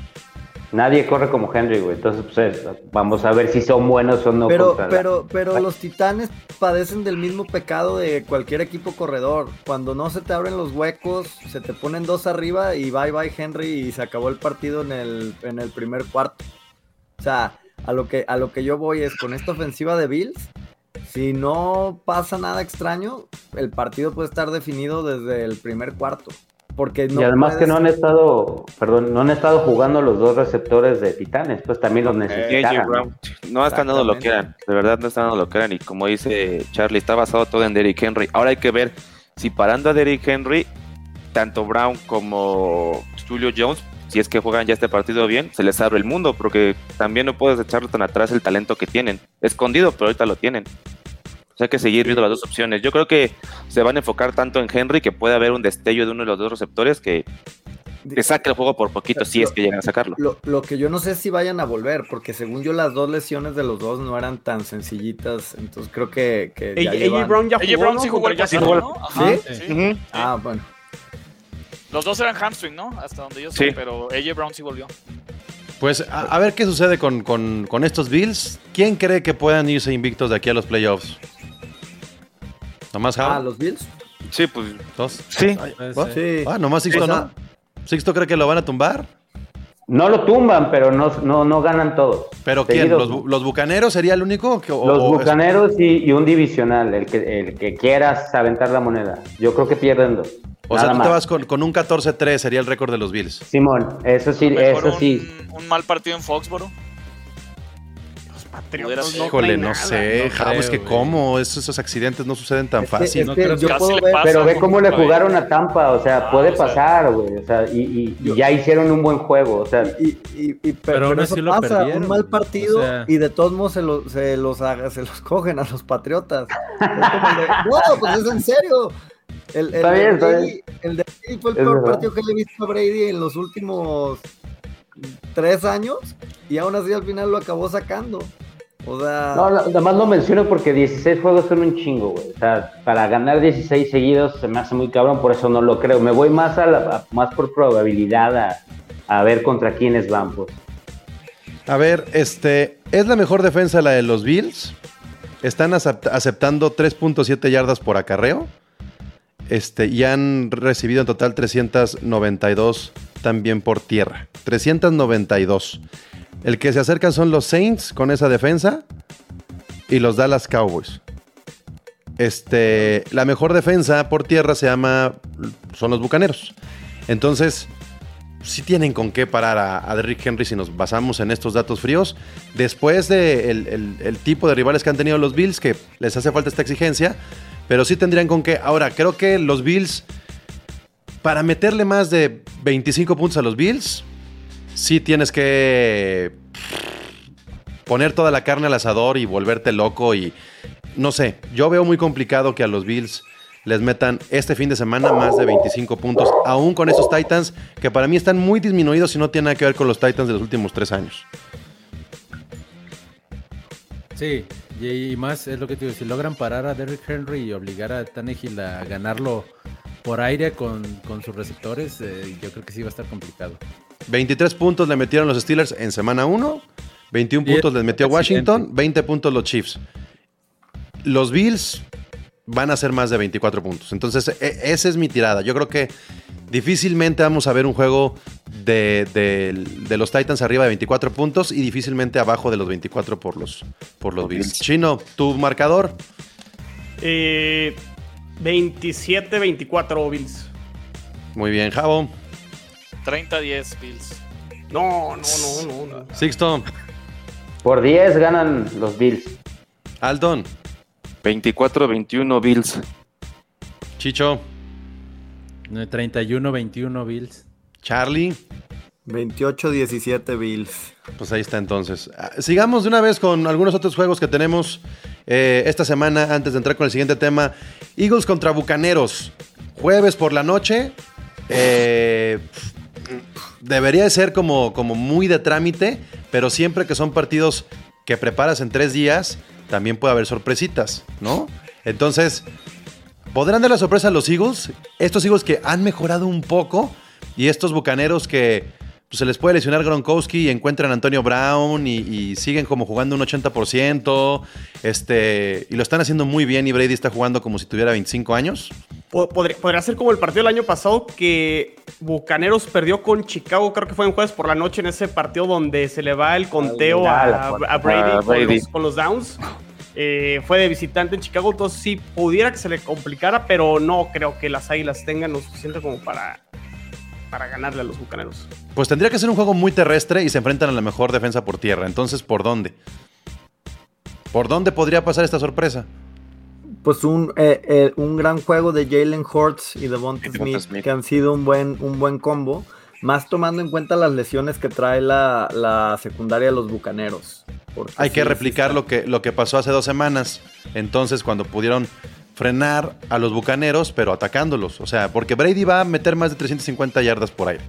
Nadie corre como Henry, güey. Entonces, pues, vamos a ver si son buenos o no. pero, contra la- pero, pero los titanes padecen del mismo pecado de cualquier equipo corredor. Cuando no se te abren los huecos, se te ponen dos arriba y bye bye Henry y se acabó el partido en el, en el primer cuarto. O sea, a lo que, a lo que yo voy es con esta ofensiva de Bills. Si no pasa nada extraño, el partido puede estar definido desde el primer cuarto. Porque no y además que no han estado, perdón, no han estado jugando los dos receptores de Titanes, pues también los AJ necesitan. ¿no? Están dando lo que eran. De verdad no están dando lo que eran. Y como dice Charlie, está basado todo en Derrick Henry. Ahora hay que ver si parando a Derrick Henry, tanto Brown como Julio Jones, si es que juegan ya este partido bien, se les abre el mundo. Porque también no puedes echarle tan atrás el talento que tienen. Escondido, pero ahorita lo tienen. O sea, hay que seguir viendo las dos opciones. Yo creo que se van a enfocar tanto en Henry que puede haber un destello de uno de los dos receptores que, que saque el juego por poquito, si es que llegan a sacarlo. Lo, lo que yo no sé es si vayan a volver, porque según yo las dos lesiones de los dos no eran tan sencillitas, entonces creo que, que ya AJ llevan- Brown ya AJ jugó, Brown sí jugó el ¿Sí? sí. Ah, bueno. Los dos eran hamstring, ¿no? Hasta donde yo sé, Sí. pero AJ Brown sí volvió. Pues a, a ver qué sucede con, con- con estos Bills. ¿Quién cree que puedan irse invictos de aquí a los playoffs? ¿Nomás Ah, Howard? los Bills. Sí, pues ¿Dos? sí. Ah, nomás Sixto no. ¿Sixto cree que lo van a tumbar? No lo tumban, pero no, no, no ganan todos. ¿Pero quién? ¿Los, los bucaneros sería el único? Que, o- Los o es- bucaneros y, y un divisional, el que, el que quieras aventar la moneda. Yo creo que pierden dos. O Nada sea, tú más. te vas con, con un 14-3, sería el récord de los Bills. Simón, eso sí, Mejor eso un, sí. un mal partido en Foxboro. Patriotas no Híjole, no nada. sé, no Javo, es creo, que cómo, esos, esos accidentes no suceden tan fácil. no creo yo puedo ver. Pero ve cómo le jugaron a Tampa, o sea, puede o pasar, güey, o sea, y, y- y ya hicieron un buen juego, o sea, Y, y, y- pero, Pero aún pero eso así lo pasa, un mal partido O sea- y de todos modos se, lo- se los haga- se los cogen a los patriotas. <laughs> Es como de, no, pues es en serio. El, el Está de bien, está Brady- bien. el de Brady fue el Es peor verdad. partido que le he visto a Brady en los últimos tres años y aún así al final lo acabó sacando. O sea, no, no, nada más lo menciono porque 16 juegos son un chingo, güey, o sea, para ganar 16 seguidos se me hace muy cabrón, por eso no lo creo, me voy más a, la, a- más por probabilidad a, a ver contra quiénes van, pues. A ver, este, ¿es la mejor defensa la de los Bills? están acept- aceptando 3.7 yardas por acarreo. Este, y han recibido en total 392 también por tierra. 392. El que se acercan son los Saints con esa defensa y los Dallas Cowboys. Este, la mejor defensa por tierra se llama son los Bucaneros. Entonces, sí tienen con qué parar a, Derrick Henry si nos basamos en estos datos fríos. Después de el, el- el tipo de rivales que han tenido los Bills, que les hace falta esta exigencia, pero sí tendrían con qué. Ahora, creo que los Bills, para meterle más de 25 puntos a los Bills, sí tienes que poner toda la carne al asador y volverte loco y no sé, yo veo muy complicado que a los Bills les metan este fin de semana más de 25 puntos, aún con esos Titans que para mí están muy disminuidos y no tienen nada que ver con los Titans de los últimos tres años. Sí, y, más es lo que te digo, si logran parar a Derrick Henry y obligar a Tannehill a ganarlo por aire con, con sus receptores, eh, yo creo que sí va a estar complicado. 23 puntos le metieron los Steelers en semana 1, 21 Y puntos es les metió. Washington, 20 puntos los Chiefs. Los Bills van a ser más de 24 puntos. Entonces, e- esa es mi tirada. Yo creo que difícilmente vamos a ver un juego de, de- de los Titans arriba de 24 puntos y difícilmente abajo de los 24 por los, por los Bills. Chino, tu marcador. Eh, 27-24 Bills. Muy bien, Javo. 30-10 Bills. No, no, no, no. no. Sixto. Por 10 ganan los Bills. Alton. 24-21 Bills. Chicho. 31-21 Bills. Charlie. 28-17 Bills. Pues ahí está entonces. Ah, Sigamos de una vez con algunos otros juegos que tenemos eh, esta semana antes de entrar con el siguiente tema. Eagles contra Bucaneros. Jueves por la noche. Eh, debería de ser como, como muy de trámite, pero siempre que son partidos que preparas en tres días, también puede haber sorpresitas, ¿no? Entonces, ¿podrán dar la sorpresa a los Eagles? Estos Eagles que han mejorado un poco y estos Bucaneros que pues, se les puede lesionar Gronkowski y encuentran a Antonio Brown y, y siguen como jugando un 80%, este, y lo están haciendo muy bien y Brady está jugando como si tuviera 25 años. Po- Podría, podría ser como el partido del año pasado que Bucaneros perdió con Chicago, creo que fue en jueves por la noche en ese partido donde se le va el conteo a, la- a Brady, a con Brady. los- Con, los, downs. Eh, fue de visitante en Chicago, entonces sí pudiera que se le complicara, pero no creo que las Águilas tengan lo suficiente como para, para ganarle a los Bucaneros. Pues tendría que ser un juego muy terrestre y se enfrentan a la mejor defensa por tierra. Entonces, ¿por dónde? ¿Por dónde podría pasar esta sorpresa? Pues un, eh, eh, un gran juego de Jalen Hurts y Devonta Devonta Smith, Smith. que han sido un buen, un buen combo, más tomando en cuenta las lesiones que trae la, la secundaria de los Bucaneros. Hay que sí, replicar lo que, lo que pasó hace dos semanas. Entonces, cuando pudieron frenar a los bucaneros, pero atacándolos. O sea, porque Brady va a meter más de 350 yardas por aire.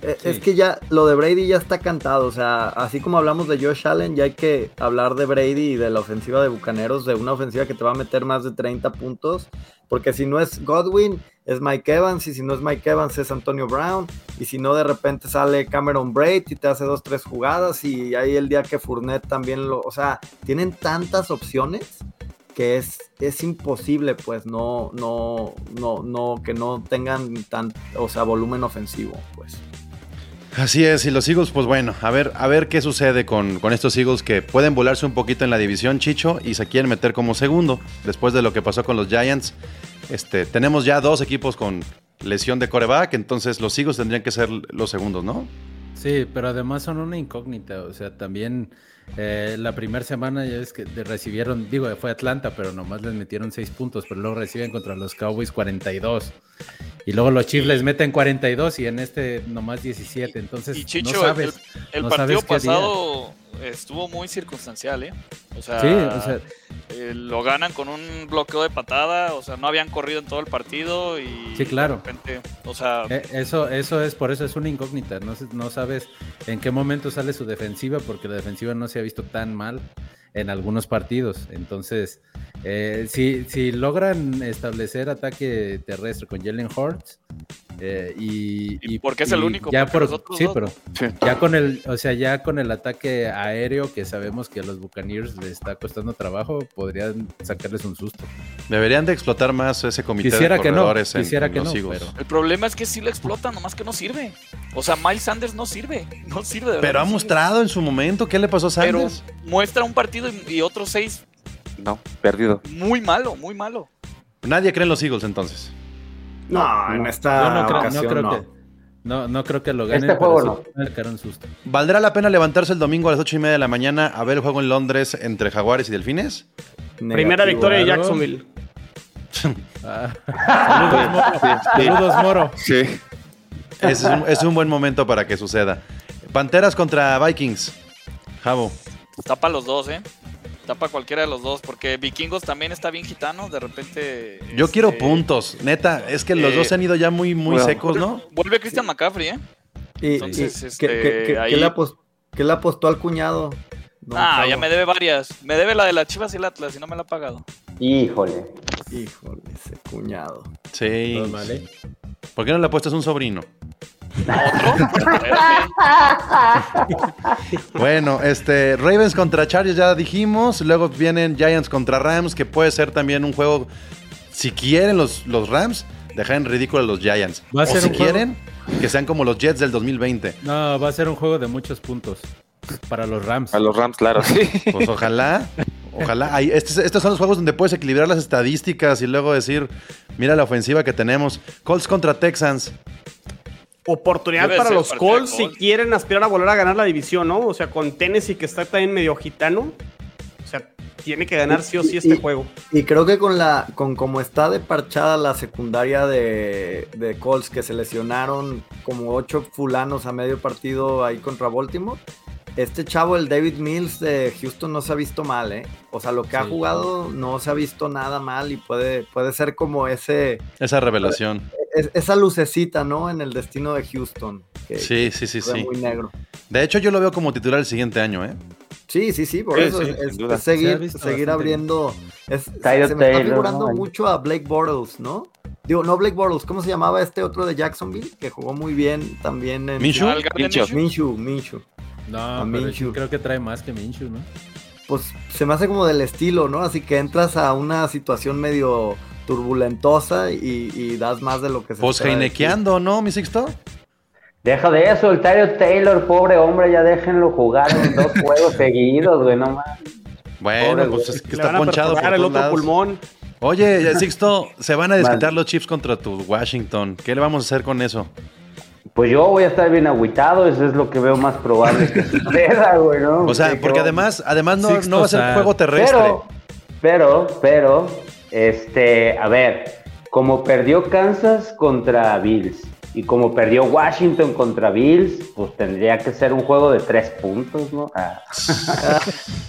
Eh, Sí. Es que ya lo de Brady ya está cantado, o sea, así como hablamos de Josh Allen, ya hay que hablar de Brady y de la ofensiva de Bucaneros, de una ofensiva que te va a meter más de 30 puntos, porque si no es Godwin, es Mike Evans, y si no es Mike Evans es Antonio Brown, y si no de repente sale Cameron Braid y te hace dos, tres jugadas, y ahí el día que Fournette también lo, o sea, tienen tantas opciones que es, es imposible, pues, no, no, no, no, que no tengan tan, o sea, volumen ofensivo, pues. Así es, y los Eagles, pues bueno, a ver, a ver qué sucede con, con estos Eagles que pueden volarse un poquito en la división, Chicho, y se quieren meter como segundo, después de lo que pasó con los Giants. Este, tenemos ya dos equipos con lesión de coreback, entonces los Eagles tendrían que ser los segundos, ¿no? Sí, pero además son una incógnita. O sea, también eh, la primera semana ya es que recibieron, digo, fue Atlanta, pero nomás les metieron 6 puntos, pero luego reciben contra los Cowboys 42. Y luego los Chiefs les meten 42 y en este nomás 17. Entonces, Y Chicho, no sabes. el, el no partido sabes qué día. pasado estuvo muy circunstancial, ¿eh? O sea, Sí, o sea, eh, lo ganan con un bloqueo de patada, o sea, no habían corrido en todo el partido y Sí, claro. de repente, o sea, Eh, Eso, eso es, por eso es una incógnita. No, no sabes en qué momento sale su defensiva, porque la defensiva no se ha visto tan mal en algunos partidos. Entonces, Eh, si, si logran establecer ataque terrestre con Jalen Hurts eh, y, ¿Y por qué es el único? Ya Porque por, sí, dos, pero Sí. ya con el, o sea, ya con el ataque aéreo que sabemos que a los Buccaneers les está costando trabajo, podrían sacarles un susto. Deberían de explotar más ese comité Quisiera de que no, corredores en- quisiera en que no, pero El problema es que sí lo explota, nomás que no sirve. O sea, Miles Sanders no sirve. <laughs> No sirve de verdad. Pero ha no sirve. mostrado en su momento qué le pasó a Pero Sanders. muestra un partido y, y otros seis No, perdido. muy malo, muy malo. Nadie cree en los Eagles entonces. No, en esta no creo, no ocasión creo no. que no, no creo que lo ganen, Este juego un susto. ¿Valdrá la pena levantarse el domingo a las ocho y media de la mañana a ver el juego en Londres entre Jaguares y Delfines? Primera victoria de. Jacksonville. Ah. <laughs> Saludos, Moro. Saludos, Moro. Sí. Es, un, es un buen momento para que suceda. Panteras contra Vikings. Javo. Para los dos, ¿eh? Para cualquiera de los dos, porque Vikingos también está bien gitano, de repente... Yo quiero este, puntos. Neta, es que los eh, dos se han ido ya muy, muy bueno. secos, ¿no? Vuelve Christian McCaffrey, ¿eh? Y, Entonces, y- este, ¿qué, qué- qué- ahí- qué le apos- qué le apostó al cuñado? Don ah, ya me debe varias. Me debe la de las Chivas y el Atlas y no me la ha pagado. Híjole. Híjole, ese cuñado. Sí. Normal, ¿eh? ¿Por qué no le apuestas un sobrino? <laughs> Bueno, este, Ravens contra Chargers ya dijimos. Luego vienen Giants contra Rams, que puede ser también un juego. Si quieren los, los Rams, dejar en ridículo a los Giants. Va a o ser si un juego- quieren, que sean como los Jets del 2020. No, va a ser un juego de muchos puntos para los Rams. A los Rams, claro, sí. Pues ojalá, <laughs> ojalá. Estos, estos son los juegos donde puedes equilibrar las estadísticas y luego decir, mira la ofensiva que tenemos. Colts contra Texans. Oportunidad Debe para los Colts si quieren aspirar a volver a ganar la división, ¿no? O sea, con Tennessee que está también medio gitano. O sea, tiene que ganar sí o sí este Y- juego. Y creo que con la con como está de parchada la secundaria de, de Colts que se lesionaron como ocho fulanos a medio partido ahí contra Baltimore. Este chavo, el David Mills de Houston, no se ha visto mal, ¿eh? O sea, lo que ha jugado no se ha visto nada mal y puede, puede ser como ese Esa revelación. es- esa lucecita, ¿no? En el destino de Houston. Que, Sí, sí, sí, sí. muy negro. De hecho, yo lo veo como titular el siguiente año, ¿eh? Sí, sí, sí, por Sí, eso sí, es, seguir, Se seguir abriendo. Es, se me está figurando ¿no? mucho a Blake Bortles, ¿no? Digo, no Blake Bortles, ¿cómo se llamaba este otro de Jacksonville? Que jugó muy bien también en. Minshew. Al Garden No, A Minshew. creo que trae más que Minshew, ¿no? Pues se me hace como del estilo, ¿no? Así que entras a una situación medio turbulentosa y, y das más de lo que se Pues heinequeando, ¿no, mi Sixto? Deja de eso, el Tyler Taylor, pobre hombre, ya déjenlo jugar en dos <laughs> juegos seguidos, güey, no más. Bueno, Pobre pues es que está ponchado por el otro lados. pulmón. Oye, Sixto, se van a desquitar Vale. los chips contra tu Washington. ¿Qué le vamos a hacer con eso? Pues yo voy a estar bien agüitado, eso es lo que veo más probable que <laughs> suceda, güey, ¿no? O sea, porque que- además, además no, Sixto no va a ser Sad. juego terrestre. Pero, pero, pero, este, a ver, como perdió Kansas contra Bills y como perdió Washington contra Bills, pues tendría que ser un juego de tres puntos, ¿no? Ah. <laughs>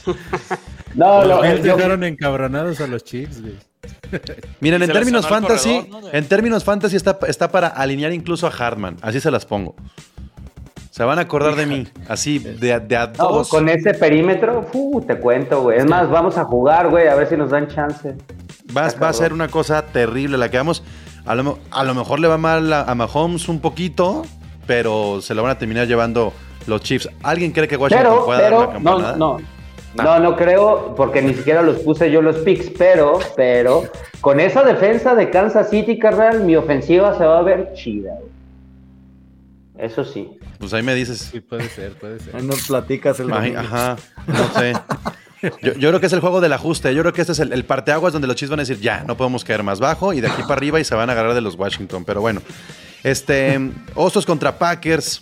<laughs> no, Los no, yo- dejaron encabronados a los Chiefs, güey. <laughs> Miren, en términos fantasy, corredor, ¿no? En términos fantasy está, está para alinear incluso a Hartman. Así se las pongo. Se van a acordar de mí. Así, de, de a no, con ese perímetro, fu, te cuento, güey. Es más, vamos a jugar, güey, a ver si nos dan chance. Va, a ser una cosa terrible la que vamos. A lo, mo- a lo mejor le va mal a, a Mahomes un poquito, pero se lo van a terminar llevando los Chiefs. ¿Alguien cree que Washington Pero, pueda dar la pero, no, campanada? No. No, no creo, porque ni siquiera los puse yo los picks, pero, pero, con esa defensa de Kansas City, carnal, mi ofensiva se va a ver chida, güey. Eso sí. Pues ahí me dices. Sí, puede ser, puede ser. Ahí nos platicas el Ay, ajá, no sé. Yo, yo creo que es el juego del ajuste. Yo creo que este es el, el parteaguas donde los Chiefs van a decir, ya, no podemos caer más bajo y de aquí para arriba y se van a agarrar de los Washington. Pero bueno, este, Osos contra Packers,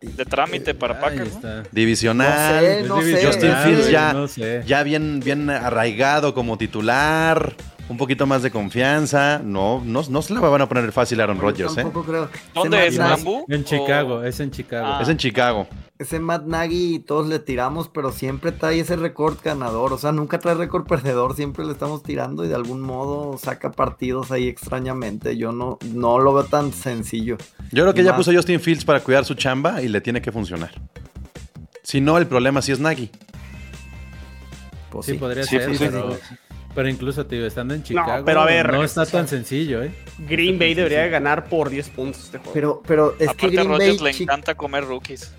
De trámite para Packers, divisional. No sé, no sé. Justin Fields ya, no sé. ya bien, bien arraigado como titular, un poquito más de confianza. No, no, no se la van a poner fácil a Aaron Rodgers, ¿eh? Tampoco creo. ¿Dónde es? Matt ¿En Chicago, es en Chicago. Ah. Es en Chicago. Ese Matt Nagy todos le tiramos, pero siempre trae ese récord ganador. O sea, nunca trae récord perdedor, siempre le estamos tirando y de algún modo saca partidos ahí extrañamente. Yo no, no lo veo tan sencillo. Yo creo que ya puso Justin Fields para cuidar su chamba y le tiene que funcionar. Si no, el problema sí es Nagy. Pues Sí, sí. podría Sí, ser, sí, sí. pero Pero incluso, tío, estando en Chicago, pero a ver, no está tan sencillo, ¿eh? Green Bay debería de ganar por 10 puntos este juego. Pero, pero es que Aparte, a Green Bay, Rodgers le Chi- encanta comer rookies.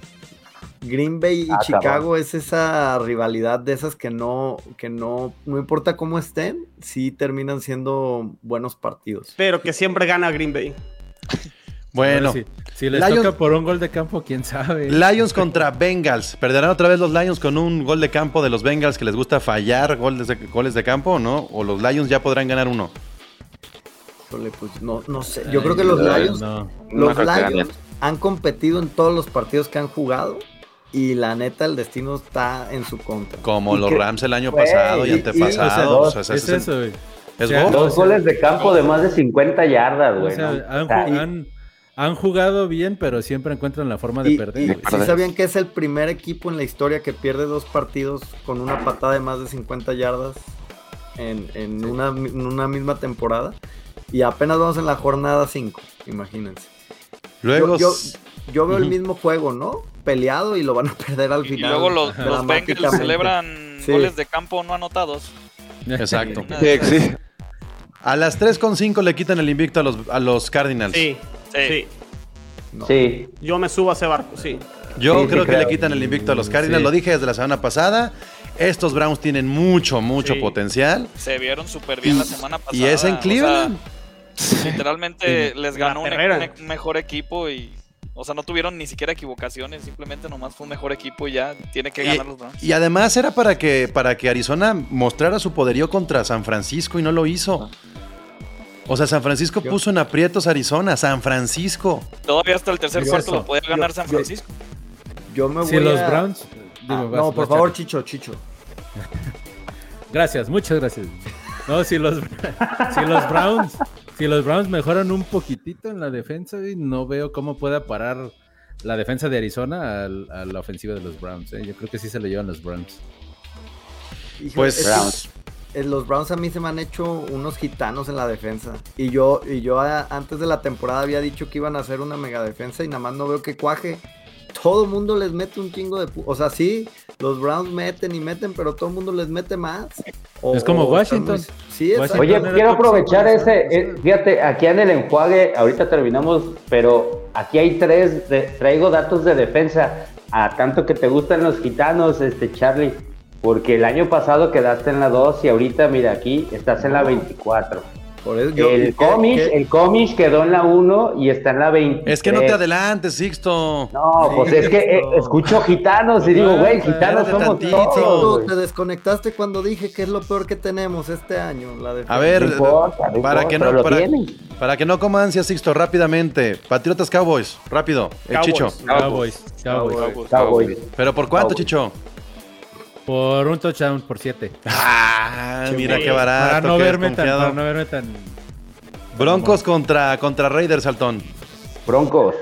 Green Bay y Ah, Chicago cabrón. es esa rivalidad de esas que no, que no, no importa cómo estén, sí terminan siendo buenos partidos. Pero que siempre gana Green Bay. <laughs> Bueno, Si, si les Lions- toca por un gol de campo, quién sabe. Lions contra Bengals. ¿Perderán otra vez los Lions con un gol de campo de los Bengals que les gusta fallar goles de, goles de campo o no? ¿O los Lions ya podrán ganar uno? Pues no, no sé. Yo creo que los Lions, no. Los. Lions han competido en todos los partidos que han jugado y la neta el destino está en su contra. Como Y los que- Rams el año pasado y y- y- antepasado. o o sea, ese Es eso, güey. es O sea, gol. Dos goles de campo de más de 50 yardas, O güey. sea, ¿no? han, O sea, ju- han- han jugado bien, pero siempre encuentran la forma de Y, perder. y sí sabían que es el primer equipo en la historia que pierde dos partidos con una patada de más de 50 yardas en, en una, en una misma temporada. Y apenas vamos en la jornada 5, imagínense. Luego, yo, yo, yo veo el mismo juego, ¿no? Peleado y lo van a <laughs> perder al Y final. luego los, los Bengals celebran Sí. goles de campo no anotados. exacto. Una- Sí, sí. A las 3.5 le quitan el invicto a los, a los Cardinals. Sí, Sí. sí. No. Sí, Yo me subo a ese barco, sí. Yo Sí, sí, creo que creo. le quitan el invicto a los Cardinals. Sí. Lo dije desde la semana pasada. Estos Browns tienen mucho, mucho Sí. potencial. Se vieron súper bien la semana pasada. Y es en o sea, Cleveland. literalmente les ganó un, mejor equipo y. O sea, no tuvieron ni siquiera equivocaciones, simplemente nomás fue un mejor equipo y ya tiene que ganar los Browns. Y, y además era para que, para que Arizona mostrara su poderío contra San Francisco y no lo hizo. O sea, San Francisco Yo- puso en aprietos a Arizona. San Francisco. Todavía hasta el tercer Yo cuarto eso. lo podía ganar Yo- San Francisco. Yo me voy Si los Browns. Ah, digo, no, por vas, favor. Chicho, Chicho. <laughs> Gracias, muchas gracias. No, si los, si los Browns, si los Browns mejoran un poquitito en la defensa, no veo cómo pueda parar la defensa de Arizona al- a, la ofensiva de los Browns. ¿eh? Yo creo que sí se lo llevan los Browns. Pues Browns. Eh, los Browns a mí se me han hecho unos gitanos en la defensa. Y yo, y yo a- antes de la temporada había dicho que iban a hacer una mega defensa y nada más no veo que cuaje. Todo el mundo les mete un chingo de... O sea, sí, los Browns meten y meten, pero todo el mundo les mete más. O- Es como Washington. muy- Sí. Oye, Washington era quiero aprovechar ese, eh, fíjate, aquí en el enjuague, ahorita terminamos, pero aquí hay tres, de- traigo datos de defensa, a tanto que te gustan los gitanos, este Charlie, porque el año pasado quedaste en la 2 y ahorita, mira, aquí estás en la 24. Por eso yo- el ¿qué- Comish, qué- el Comish quedó en la 1 y está en la 23. Es que no te adelantes, Sixto. No, pues es que eh, escucho gitanos y digo, güey, gitanos somos tantito. todos. Güey. te desconectaste cuando dije que es lo peor que tenemos este año. La. A ver, No importa, no para, importa, que no, para, tienen. para que no coma ansia, Sixto, rápidamente. Patriotas Cowboys, rápido. El Cowboys. Chicho. Cowboys, Cowboys. Cowboys. ¿Pero por cuánto, Cowboys. Chicho? Por un touchdown, por siete. Ah, mira qué barato. para, no verme tan, desconfiado. para no verme tan. Broncos contra, contra Raiders, Saltón. Broncos.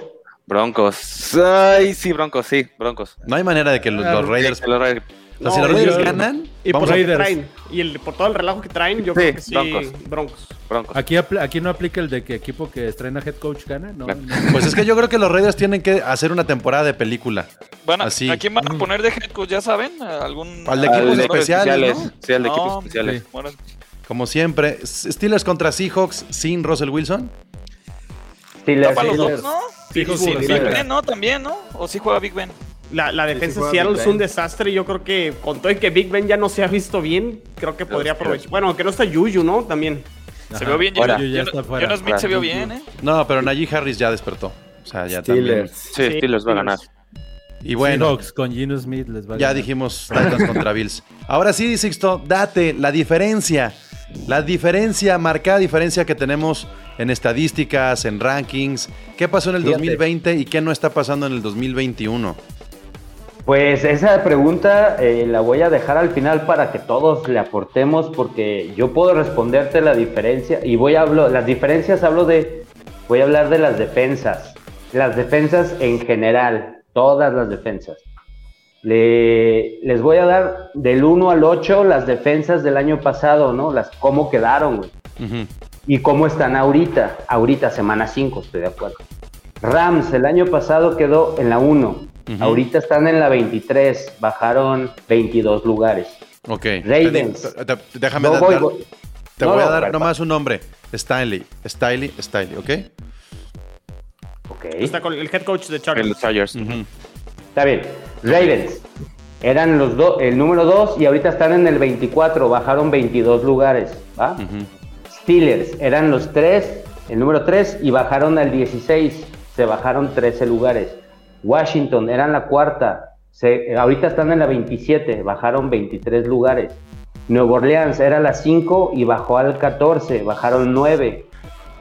Broncos. Ay, sí, Broncos, sí, Broncos. No hay manera de que los, los Raiders. Sí, los Raiders. Si los Raiders ganan, Y por vamos lo a que Raiders. traen. Y el, por todo el relajo que traen, yo Sí, creo que sí, Broncos. Broncos. Broncos. Aquí, aquí no aplica el de que equipo que estrena head coach gana, ¿no? Pues es que yo creo que los Raiders tienen que hacer una temporada de película. Bueno, Así. ¿a quién van a poner de head coach? ¿Ya saben? ¿Algún, Al de equipos de especiales, ¿no? Sí, al de equipos especiales. Bueno, Como siempre. Steelers contra Seahawks sin Russell Wilson. Steelers. para los Steelers. dos, ¿no? Pittsburgh, Big Steelers. Ben, ¿no? También, ¿no? ¿O sí juega Big Ben? La, defensa de Seattle Big es un Ben. desastre. Yo creo que con todo y que Big Ben ya no se ha visto bien, creo que podría aprovechar. Bueno, que no está Yuyu, ¿no? También. Se vio bien. Fuera. Jonas- Ya está fuera. Jonas Smith se vio bien, ¿eh? No, pero Najee Harris ya despertó. O sea, ya también. Steelers. Sí, Sí, Steelers va a ganar. Y bueno, Seahawks con Gino Smith les va a ya ganar. dijimos Titans contra Bills. Ahora sí, Sixto, date la diferencia. La diferencia, marcada diferencia que tenemos en estadísticas, en rankings. ¿Qué pasó en el Fíjate. 2020 y qué no está pasando en el 2021? Pues esa pregunta eh, la voy a dejar al final para que todos le aportemos porque yo puedo responderte la diferencia y voy a hablar, las diferencias hablo de, voy a hablar de las defensas, las defensas en general, todas las defensas. Le- les voy a dar del 1 al 8 las defensas del año pasado, ¿no? Las cómo quedaron, güey. ¿Y cómo están ahorita? Ahorita, semana 5, estoy de acuerdo. Rams, el año pasado quedó en la 1. Ujú. Ahorita están en la 23. Bajaron 22 lugares. Ok. Ravens. Te- te- Déjame No dar- voy- dar- Te No, voy a dar nomás un nombre. Stanley. Stanley, Stanley, ¿ok? Ok. Está con el head coach de Chargers. los Chargers. Está bien. Ravens. Eran los dos, el número 2 y ahorita están en el 24, bajaron 22 lugares. ¿va? Steelers eran los 3, el número 3 y bajaron al 16, se bajaron 13 lugares. Washington eran la cuarta, se, ahorita están en la 27, bajaron 23 lugares. Nueva Orleans era la 5 y bajó al 14, bajaron 9.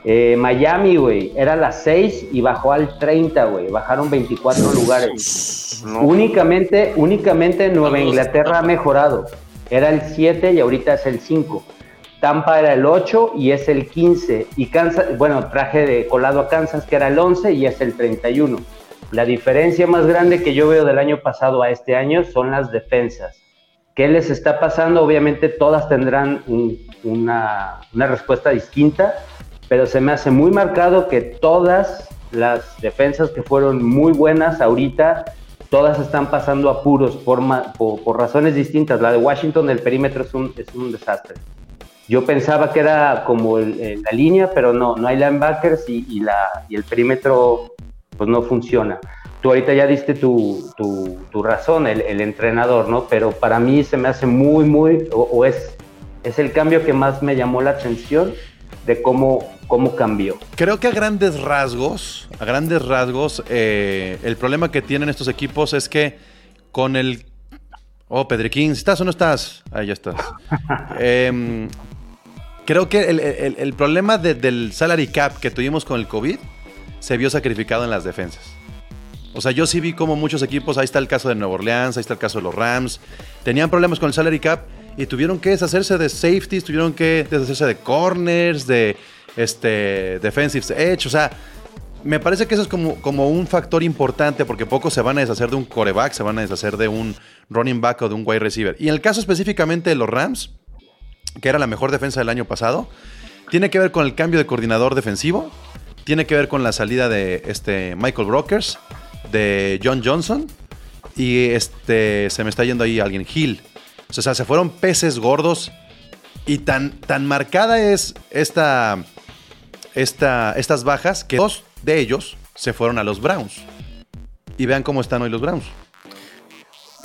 Eh, Miami, güey, era la 6 y bajó al 30, güey, bajaron 24 lugares. Únicamente, únicamente Nueva Inglaterra ha mejorado. Era el 7 y ahorita es el 5. Tampa era el 8 y es el 15. Y Kansas, bueno, traje de colado a Kansas que era el 11 y es el 31. La diferencia más grande que yo veo del año pasado a este año son las defensas. ¿Qué les está pasando? Obviamente todas tendrán un- una, una respuesta distinta, pero se me hace muy marcado que todas las defensas que fueron muy buenas ahorita, todas están pasando apuros por, por, razones distintas. La de Washington, el perímetro es un, es un desastre. Yo pensaba que era como la línea, pero no, no hay linebackers y, y la, y el perímetro pues no funciona. Tú ahorita ya diste tu, tu, tu razón, el, el entrenador, ¿no? Pero para mí se me hace muy, muy, o, o es, es el cambio que más me llamó la atención de cómo, cómo cambió. Creo que a grandes rasgos, a grandes rasgos, eh, el problema que tienen estos equipos es que con el... Oh, Pedriquín, ¿estás o no estás? Ahí ya estás. <laughs> Em, creo que el, el- el problema de- del salary cap que tuvimos con el COVID se vio sacrificado en las defensas. O sea, yo sí vi como muchos equipos, ahí está el caso de Nueva Orleans, ahí está el caso de los Rams, tenían problemas con el salary cap y tuvieron que deshacerse de safeties, tuvieron que deshacerse de corners, de este, defensive edge, o sea, me parece que eso es como, como un factor importante porque pocos se van a deshacer de un coreback, se van a deshacer de un running back o de un wide receiver. Y en el caso específicamente de los Rams, que era la mejor defensa del año pasado, tiene que ver con el cambio de coordinador defensivo, tiene que ver con la salida de este Michael Brokers, de John Johnson y este se me está yendo ahí alguien Hill. O sea, se fueron peces gordos y tan, tan marcada es esta, esta, estas bajas que dos de ellos se fueron a los Browns. Y vean cómo están hoy los Browns.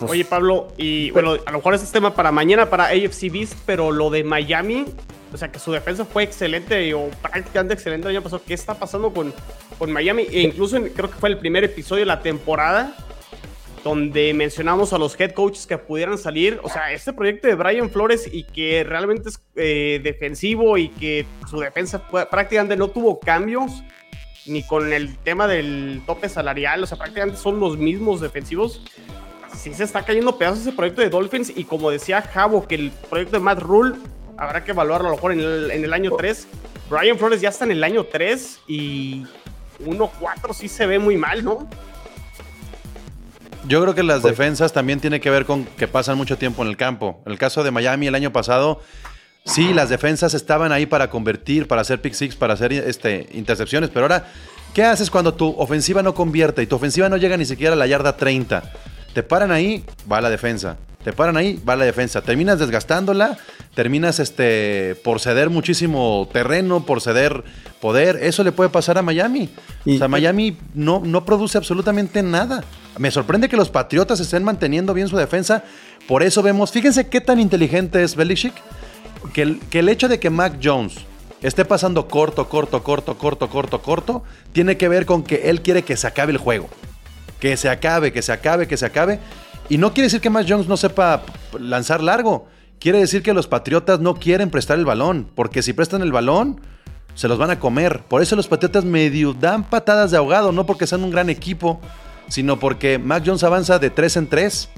Oye, Pablo, y bueno, a lo mejor ese es tema para mañana, para AFC Beast, pero lo de Miami, o sea, que su defensa fue excelente o prácticamente excelente el año pasado. ¿Qué está pasando con, con Miami? E incluso en- creo que fue el primer episodio de la temporada donde mencionamos a los head coaches que pudieran salir. O sea, este proyecto de Brian Flores y que realmente es eh, defensivo y que su defensa fue- prácticamente no tuvo cambios ni con el tema del tope salarial. O sea, prácticamente son los mismos defensivos sí se está cayendo pedazos ese proyecto de Dolphins y como decía Javo, que el proyecto de Matt Rule habrá que evaluarlo a lo mejor en el, en el año 3. Brian Flores ya está en el año 3 y 1-4 sí se ve muy mal, ¿no? Yo creo que las defensas también tiene que ver con que pasan mucho tiempo en el campo. En el caso de Miami el año pasado, sí, las defensas estaban ahí para convertir, para hacer pick six, para hacer este, intercepciones, pero ahora, ¿qué haces cuando tu ofensiva no convierte y tu ofensiva no llega ni siquiera a la yarda 30? Te paran ahí, va la defensa. Te paran ahí, va la defensa. Terminas desgastándola, terminas este, por ceder muchísimo terreno, por ceder poder. Eso le puede pasar a Miami. Y- o sea, Miami no, no produce absolutamente nada. Me sorprende que los Patriotas estén manteniendo bien su defensa. Por eso vemos, fíjense qué tan inteligente es Belichick, que el, que el hecho de que Mac Jones esté pasando corto, corto, corto, corto, corto, corto, tiene que ver con que él quiere que se acabe el juego. Que se acabe, que se acabe, que se acabe. Y no quiere decir que Mac Jones no sepa lanzar largo. Quiere decir que los Patriotas no quieren prestar el balón. Porque si prestan el balón, se los van a comer. Por eso los Patriotas medio dan patadas de ahogado. No porque sean un gran equipo, sino porque Mac Jones avanza de 3 en 3.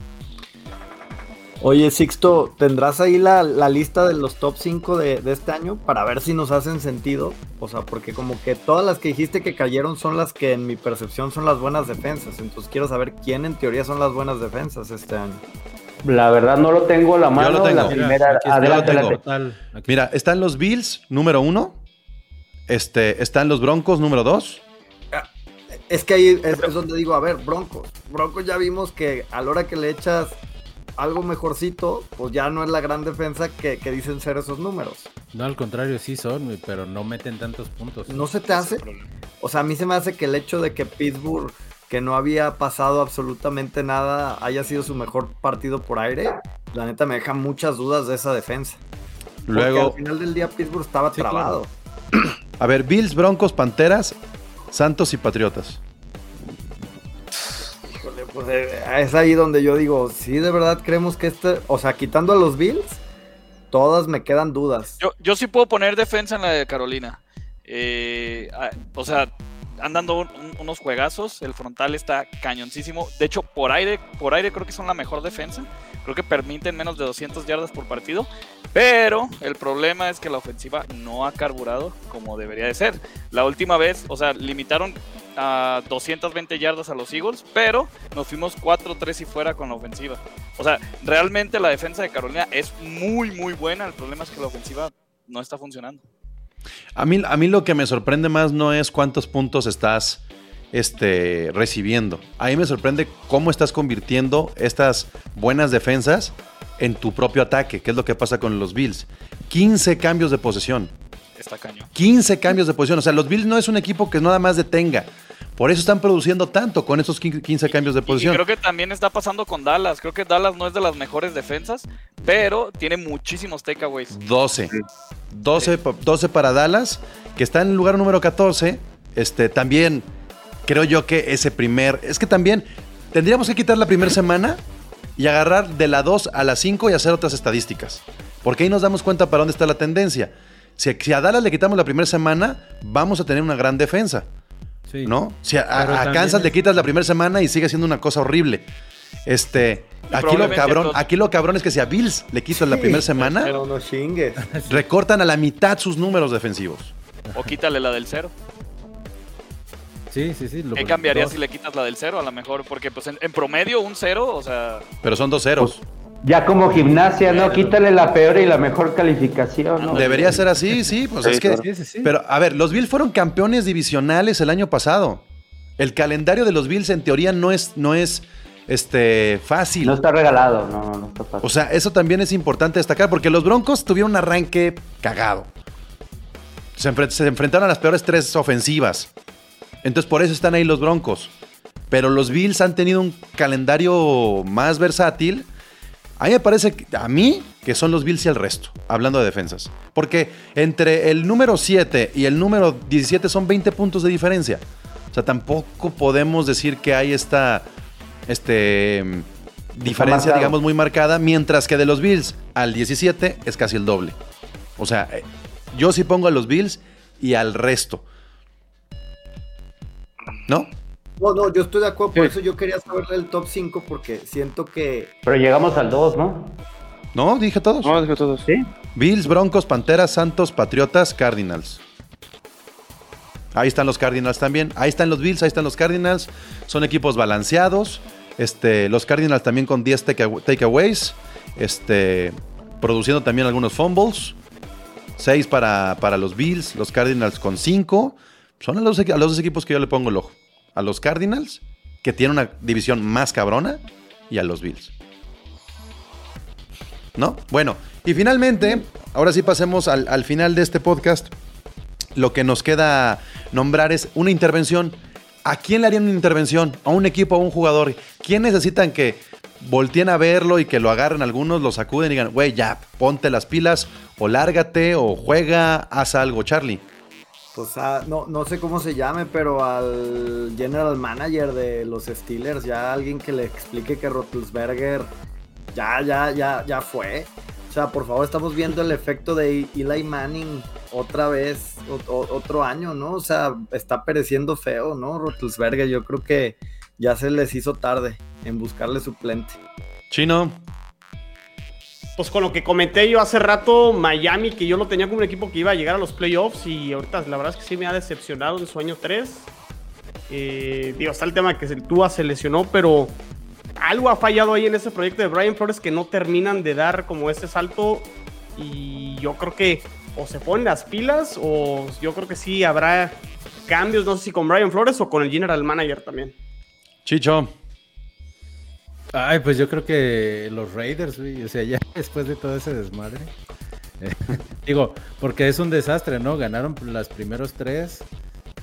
Oye, Sixto, ¿tendrás ahí la, la lista de los top 5 de, de este año para ver si nos hacen sentido? O sea, porque como que todas las que dijiste que cayeron son las que en mi percepción son las buenas defensas. Entonces quiero saber quién en teoría son las buenas defensas este año. La verdad no lo tengo la mano. lo tengo. La Mira, primera, aquí adelante, yo lo tengo. adelante. Mira, están los Bills, número 1. Este, están los Broncos, número 2. Es que ahí es, es donde digo, a ver, Broncos. Broncos ya vimos que a la hora que le echas algo mejorcito, pues ya no es la gran defensa que, que dicen ser esos números. No, al contrario, sí son, pero no meten tantos puntos. ¿No se te hace? O sea, a mí se me hace que el hecho de que Pittsburgh, que no había pasado absolutamente nada, haya sido su mejor partido por aire, la neta me deja muchas dudas de esa defensa. Porque Luego, al final del día Pittsburgh estaba Sí, trabado. a ver, Bills, Broncos, Panteras, Santos y Patriotas. Pues eh, es ahí donde yo digo, sí, de verdad creemos que este, o sea, quitando a los Bills, todas me quedan dudas. Yo, yo sí puedo poner defensa en la de Carolina. Eh, o sea, andando un- un- unos juegazos. El frontal está cañoncísimo. De hecho, por aire, por aire creo que son la mejor defensa. Creo que permiten menos de 200 yardas por partido. Pero el problema es que la ofensiva no ha carburado como debería de ser. La última vez, o sea, limitaron a 220 yardas a los Eagles, pero nos fuimos 4-3 y fuera con la ofensiva. O sea, realmente la defensa de Carolina es muy, muy buena. El problema es que la ofensiva no está funcionando. A mí, a mí lo que me sorprende más no es cuántos puntos estás este, recibiendo. A mí me sorprende cómo estás convirtiendo estas buenas defensas en tu propio ataque, que es lo que pasa con los Bills. 15 cambios de posesión. Está cañón. 15 cambios de posición. O sea, los Bills no es un equipo que nada más detenga. Por eso están produciendo tanto con esos 15 cambios de Y posición. creo que también está pasando con Dallas. Creo que Dallas no es de las mejores defensas, pero tiene muchísimos takeaways. 12. 12, pa- 12 para Dallas, que está en el lugar número 14. Este, también creo yo que ese primer. Es que también tendríamos que quitar la primera semana y agarrar de la 2 a la 5 y hacer otras estadísticas. Porque ahí nos damos cuenta para dónde está la tendencia. Si, si a Dallas le quitamos la primera semana, vamos a tener una gran defensa. Sí. ¿No? Si a, Kansas es- le quitas la primera semana y sigue siendo una cosa horrible. Este, aquí lo cabrón, todo- aquí lo cabrón es que si a Bills le quitas la primera semana, Pero no chingues. <laughs> recortan a la mitad sus números defensivos. O quítale la del cero. Sí, sí, sí. lo- ¿Qué cambiaría dos. si le quitas la del cero? A lo mejor, porque pues en, en promedio un cero, o sea, Pero son dos ceros. Ya como gimnasia, ¿no? Quítale la peor y la mejor calificación, ¿no? Debería ser así, sí, pues Sí, es que. claro. Sí, sí, sí. Pero a ver, los Bills fueron campeones divisionales el año pasado. El calendario de los Bills en teoría no es, no es este, fácil. No está regalado, no, no está fácil. O sea, eso también es importante destacar porque los Broncos tuvieron un arranque cagado. Se, enfre- se enfrentaron a las peores tres ofensivas. Entonces por eso están ahí los Broncos. Pero los Bills han tenido un calendario más versátil. A mí me parece, que- a mí, que son los Bills y el resto, hablando de defensas. Porque entre el número 7 y el número 17 son 20 puntos de diferencia. O sea, tampoco podemos decir que hay esta este, diferencia, marcado. digamos, muy marcada. Mientras que de los Bills al 17 es casi el doble. O sea, eh, yo sí pongo a los Bills y al resto. ¿No? No, no, yo estoy de acuerdo, por Sí. eso yo quería saber el top 5 porque siento que Pero llegamos al 2, ¿no? ¿No? Dije todos. No, dije todos. Sí. Bills, Broncos, Panteras, Santos, Patriotas, Cardinals. Ahí están los Cardinals también. Ahí están los Bills, ahí están los Cardinals. Son equipos balanceados. Este, los Cardinals también con 10 take- takeaways. Este, produciendo también algunos fumbles. 6 para, para los Bills. Los Cardinals con 5. Son a los, a los dos equipos que yo le pongo el ojo. A los Cardinals, que tienen una división más cabrona. Y a los Bills. ¿No? Bueno, y finalmente, ahora sí pasemos al, al final de este podcast. Lo que nos queda nombrar es una intervención. ¿A quién le harían una intervención? ¿A un equipo, a un jugador? ¿Quién necesitan que volteen a verlo y que lo agarren algunos, lo sacuden y digan, güey, ya, ponte las pilas, o lárgate, o juega, haz algo, Charlie? Pues ah, no, no sé cómo se llame, pero al general manager de los Steelers, ya alguien que le explique que Roethlisberger ya, ya, ya, ya fue. O sea, por favor, estamos viendo el efecto de Eli Manning otra vez, otro año, ¿no? O sea, está pereciendo feo, ¿no? Roethlisberger, yo creo que ya se les hizo tarde en buscarle suplente. Chino. Pues con lo que comenté yo hace rato, Miami, que yo lo tenía como un equipo que iba a llegar a los playoffs y ahorita la verdad es que sí me ha decepcionado en su año 3. Eh, digo, está el tema que el Tua se lesionó, pero algo ha fallado ahí en ese proyecto de Brian Flores que no terminan de dar como ese salto y yo creo que o se ponen las pilas o yo creo que sí habrá cambios, no sé si con Brian Flores o con el general manager también. Chicho. Ay, pues yo creo que los Raiders, güey, o sea, ya <laughs> después de todo ese desmadre. eh, <laughs> digo, porque es un desastre, ¿no? Ganaron las primeros tres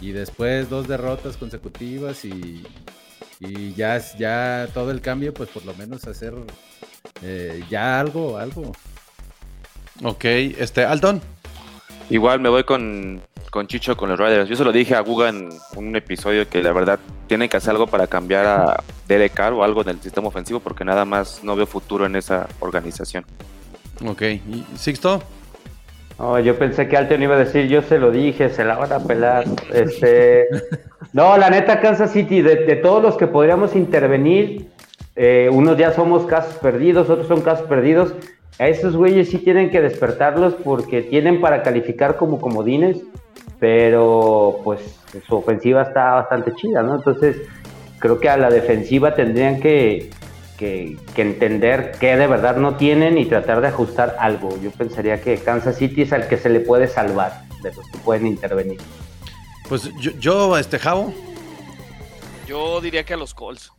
y después dos derrotas consecutivas y, y ya, ya todo el cambio, pues por lo menos hacer eh, ya algo, algo. Ok, este, Alton. Igual me voy con, con Chicho, con los Raiders. Yo se lo dije a Guga en un episodio que la verdad tienen que hacer algo para cambiar a Derek Carr o algo en el sistema ofensivo porque nada más no veo futuro en esa organización. Ok, ¿y Sixto? Yo pensé que Alton iba a decir, yo se lo dije, se la van a pelar. Este, <laughs> no, la neta, Kansas City, de, de todos los que podríamos intervenir, eh, unos ya somos casos perdidos, otros son casos perdidos. A esos güeyes sí tienen que despertarlos porque tienen para calificar como comodines, pero pues su ofensiva está bastante chida, ¿no? Entonces, creo que a la defensiva tendrían que, que, que entender que de verdad no tienen y tratar de ajustar algo. Yo pensaría que Kansas City es al que se le puede salvar de los que pueden intervenir. Pues yo, yo este, Javo. Yo diría que a los Colts.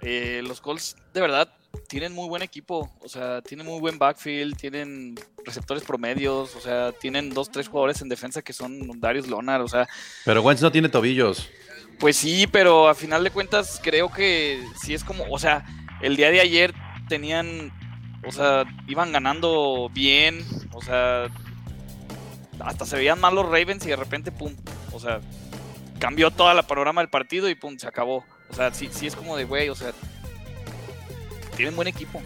Eh, los Colts, de verdad, tienen muy buen equipo. O sea, tienen muy buen backfield, tienen receptores promedios, o sea, tienen dos, tres jugadores en defensa que son Darius Leonard, o sea, Pero Wentz no tiene tobillos. Pues sí, pero a final de cuentas creo que sí es como, o sea, el día de ayer tenían, o sea, iban ganando bien, o sea, hasta se veían mal los Ravens y de repente, pum, o sea, cambió toda la panorama del partido y pum, se acabó. O sea, sí, sí es como de, güey, o sea, tienen buen equipo.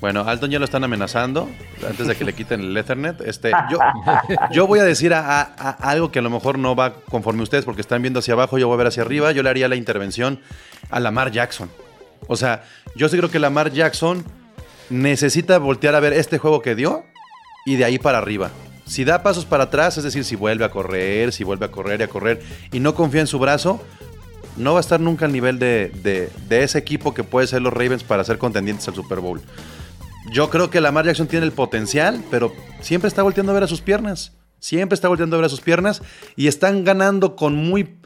Bueno, Alton ya lo están amenazando antes de que le quiten el Ethernet. Este, yo, <laughs> yo voy a decir a, a- a algo que a lo mejor no va conforme ustedes porque están viendo hacia abajo, yo voy a ver hacia arriba. Yo le haría la intervención a Lamar Jackson. O sea, yo sí creo que Lamar Jackson necesita voltear a ver este juego que dio y de ahí para arriba. Si da pasos para atrás, es decir, si vuelve a correr, si vuelve a correr y a correr y no confía en su brazo, no va a estar nunca al nivel de, de- de ese equipo que puede ser los Ravens para ser contendientes al Super Bowl. Yo creo que Lamar Jackson tiene el potencial, pero siempre está volteando a ver a sus piernas. Siempre está volteando a ver a sus piernas y están ganando con muy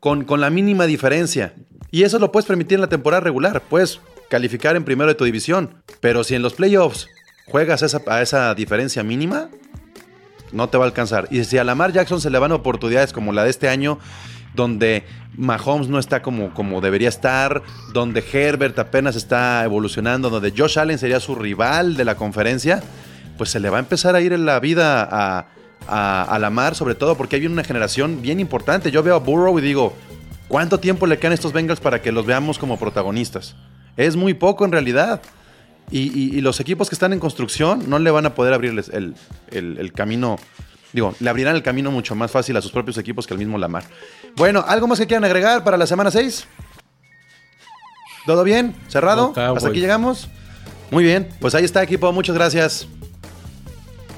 con, con la mínima diferencia. Y eso lo puedes permitir en la temporada regular. Puedes calificar en primero de tu división. Pero si en los playoffs juegas esa- a esa diferencia mínima, no te va a alcanzar. Y si a Lamar Jackson se le van oportunidades como la de este año, donde Mahomes no está como, como debería estar, donde Herbert apenas está evolucionando, donde Josh Allen sería su rival de la conferencia, pues se le va a empezar a ir en la vida a, a, a sobre todo porque hay una generación bien importante. Yo veo a Burrow y digo, ¿cuánto tiempo le quedan estos Bengals para que los veamos como protagonistas? Es muy poco en realidad. Y, los equipos que están en construcción no le van a poder abrirles el- el camino. Digo, le abrirán el camino mucho más fácil a sus propios equipos que al mismo Lamar. Bueno, ¿algo más que quieran agregar para la semana 6? ¿Todo bien? ¿Cerrado? ¿Hasta aquí llegamos? Muy bien, pues ahí está equipo, muchas gracias.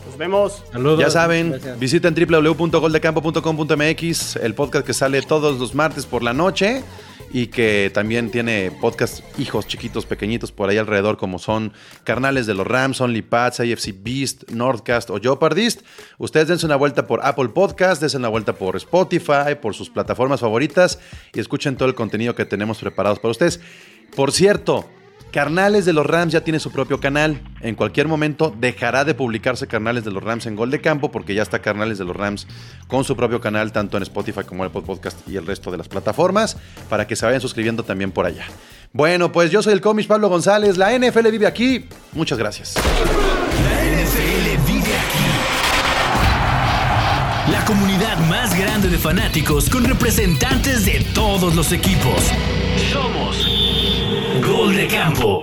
Nos vemos. Saludos. Ya saben, Gracias. visiten www.goldecampo.com.mx, el podcast que sale todos los martes por la noche y que también tiene podcast hijos chiquitos, pequeñitos por ahí alrededor, como son Carnales de los Rams, Only Pats, Beast, Nordcast o Jeopardist. Ustedes dense una vuelta por Apple Podcast, dense una vuelta por Spotify, por sus plataformas favoritas y escuchen todo el contenido que tenemos preparados para ustedes. Por cierto, Carnales de los Rams ya tiene su propio canal. En cualquier momento dejará de publicarse Carnales de los Rams en Gol de Campo porque ya está Carnales de los Rams con su propio canal tanto en Spotify como en Apple Podcast y el resto de las plataformas para que se vayan suscribiendo también por allá. Bueno, pues yo soy el cómic Pablo González, la NFL vive aquí. Muchas gracias. La NFL vive aquí. La comunidad más grande de fanáticos con representantes de todos los equipos. Somos Gol de campo.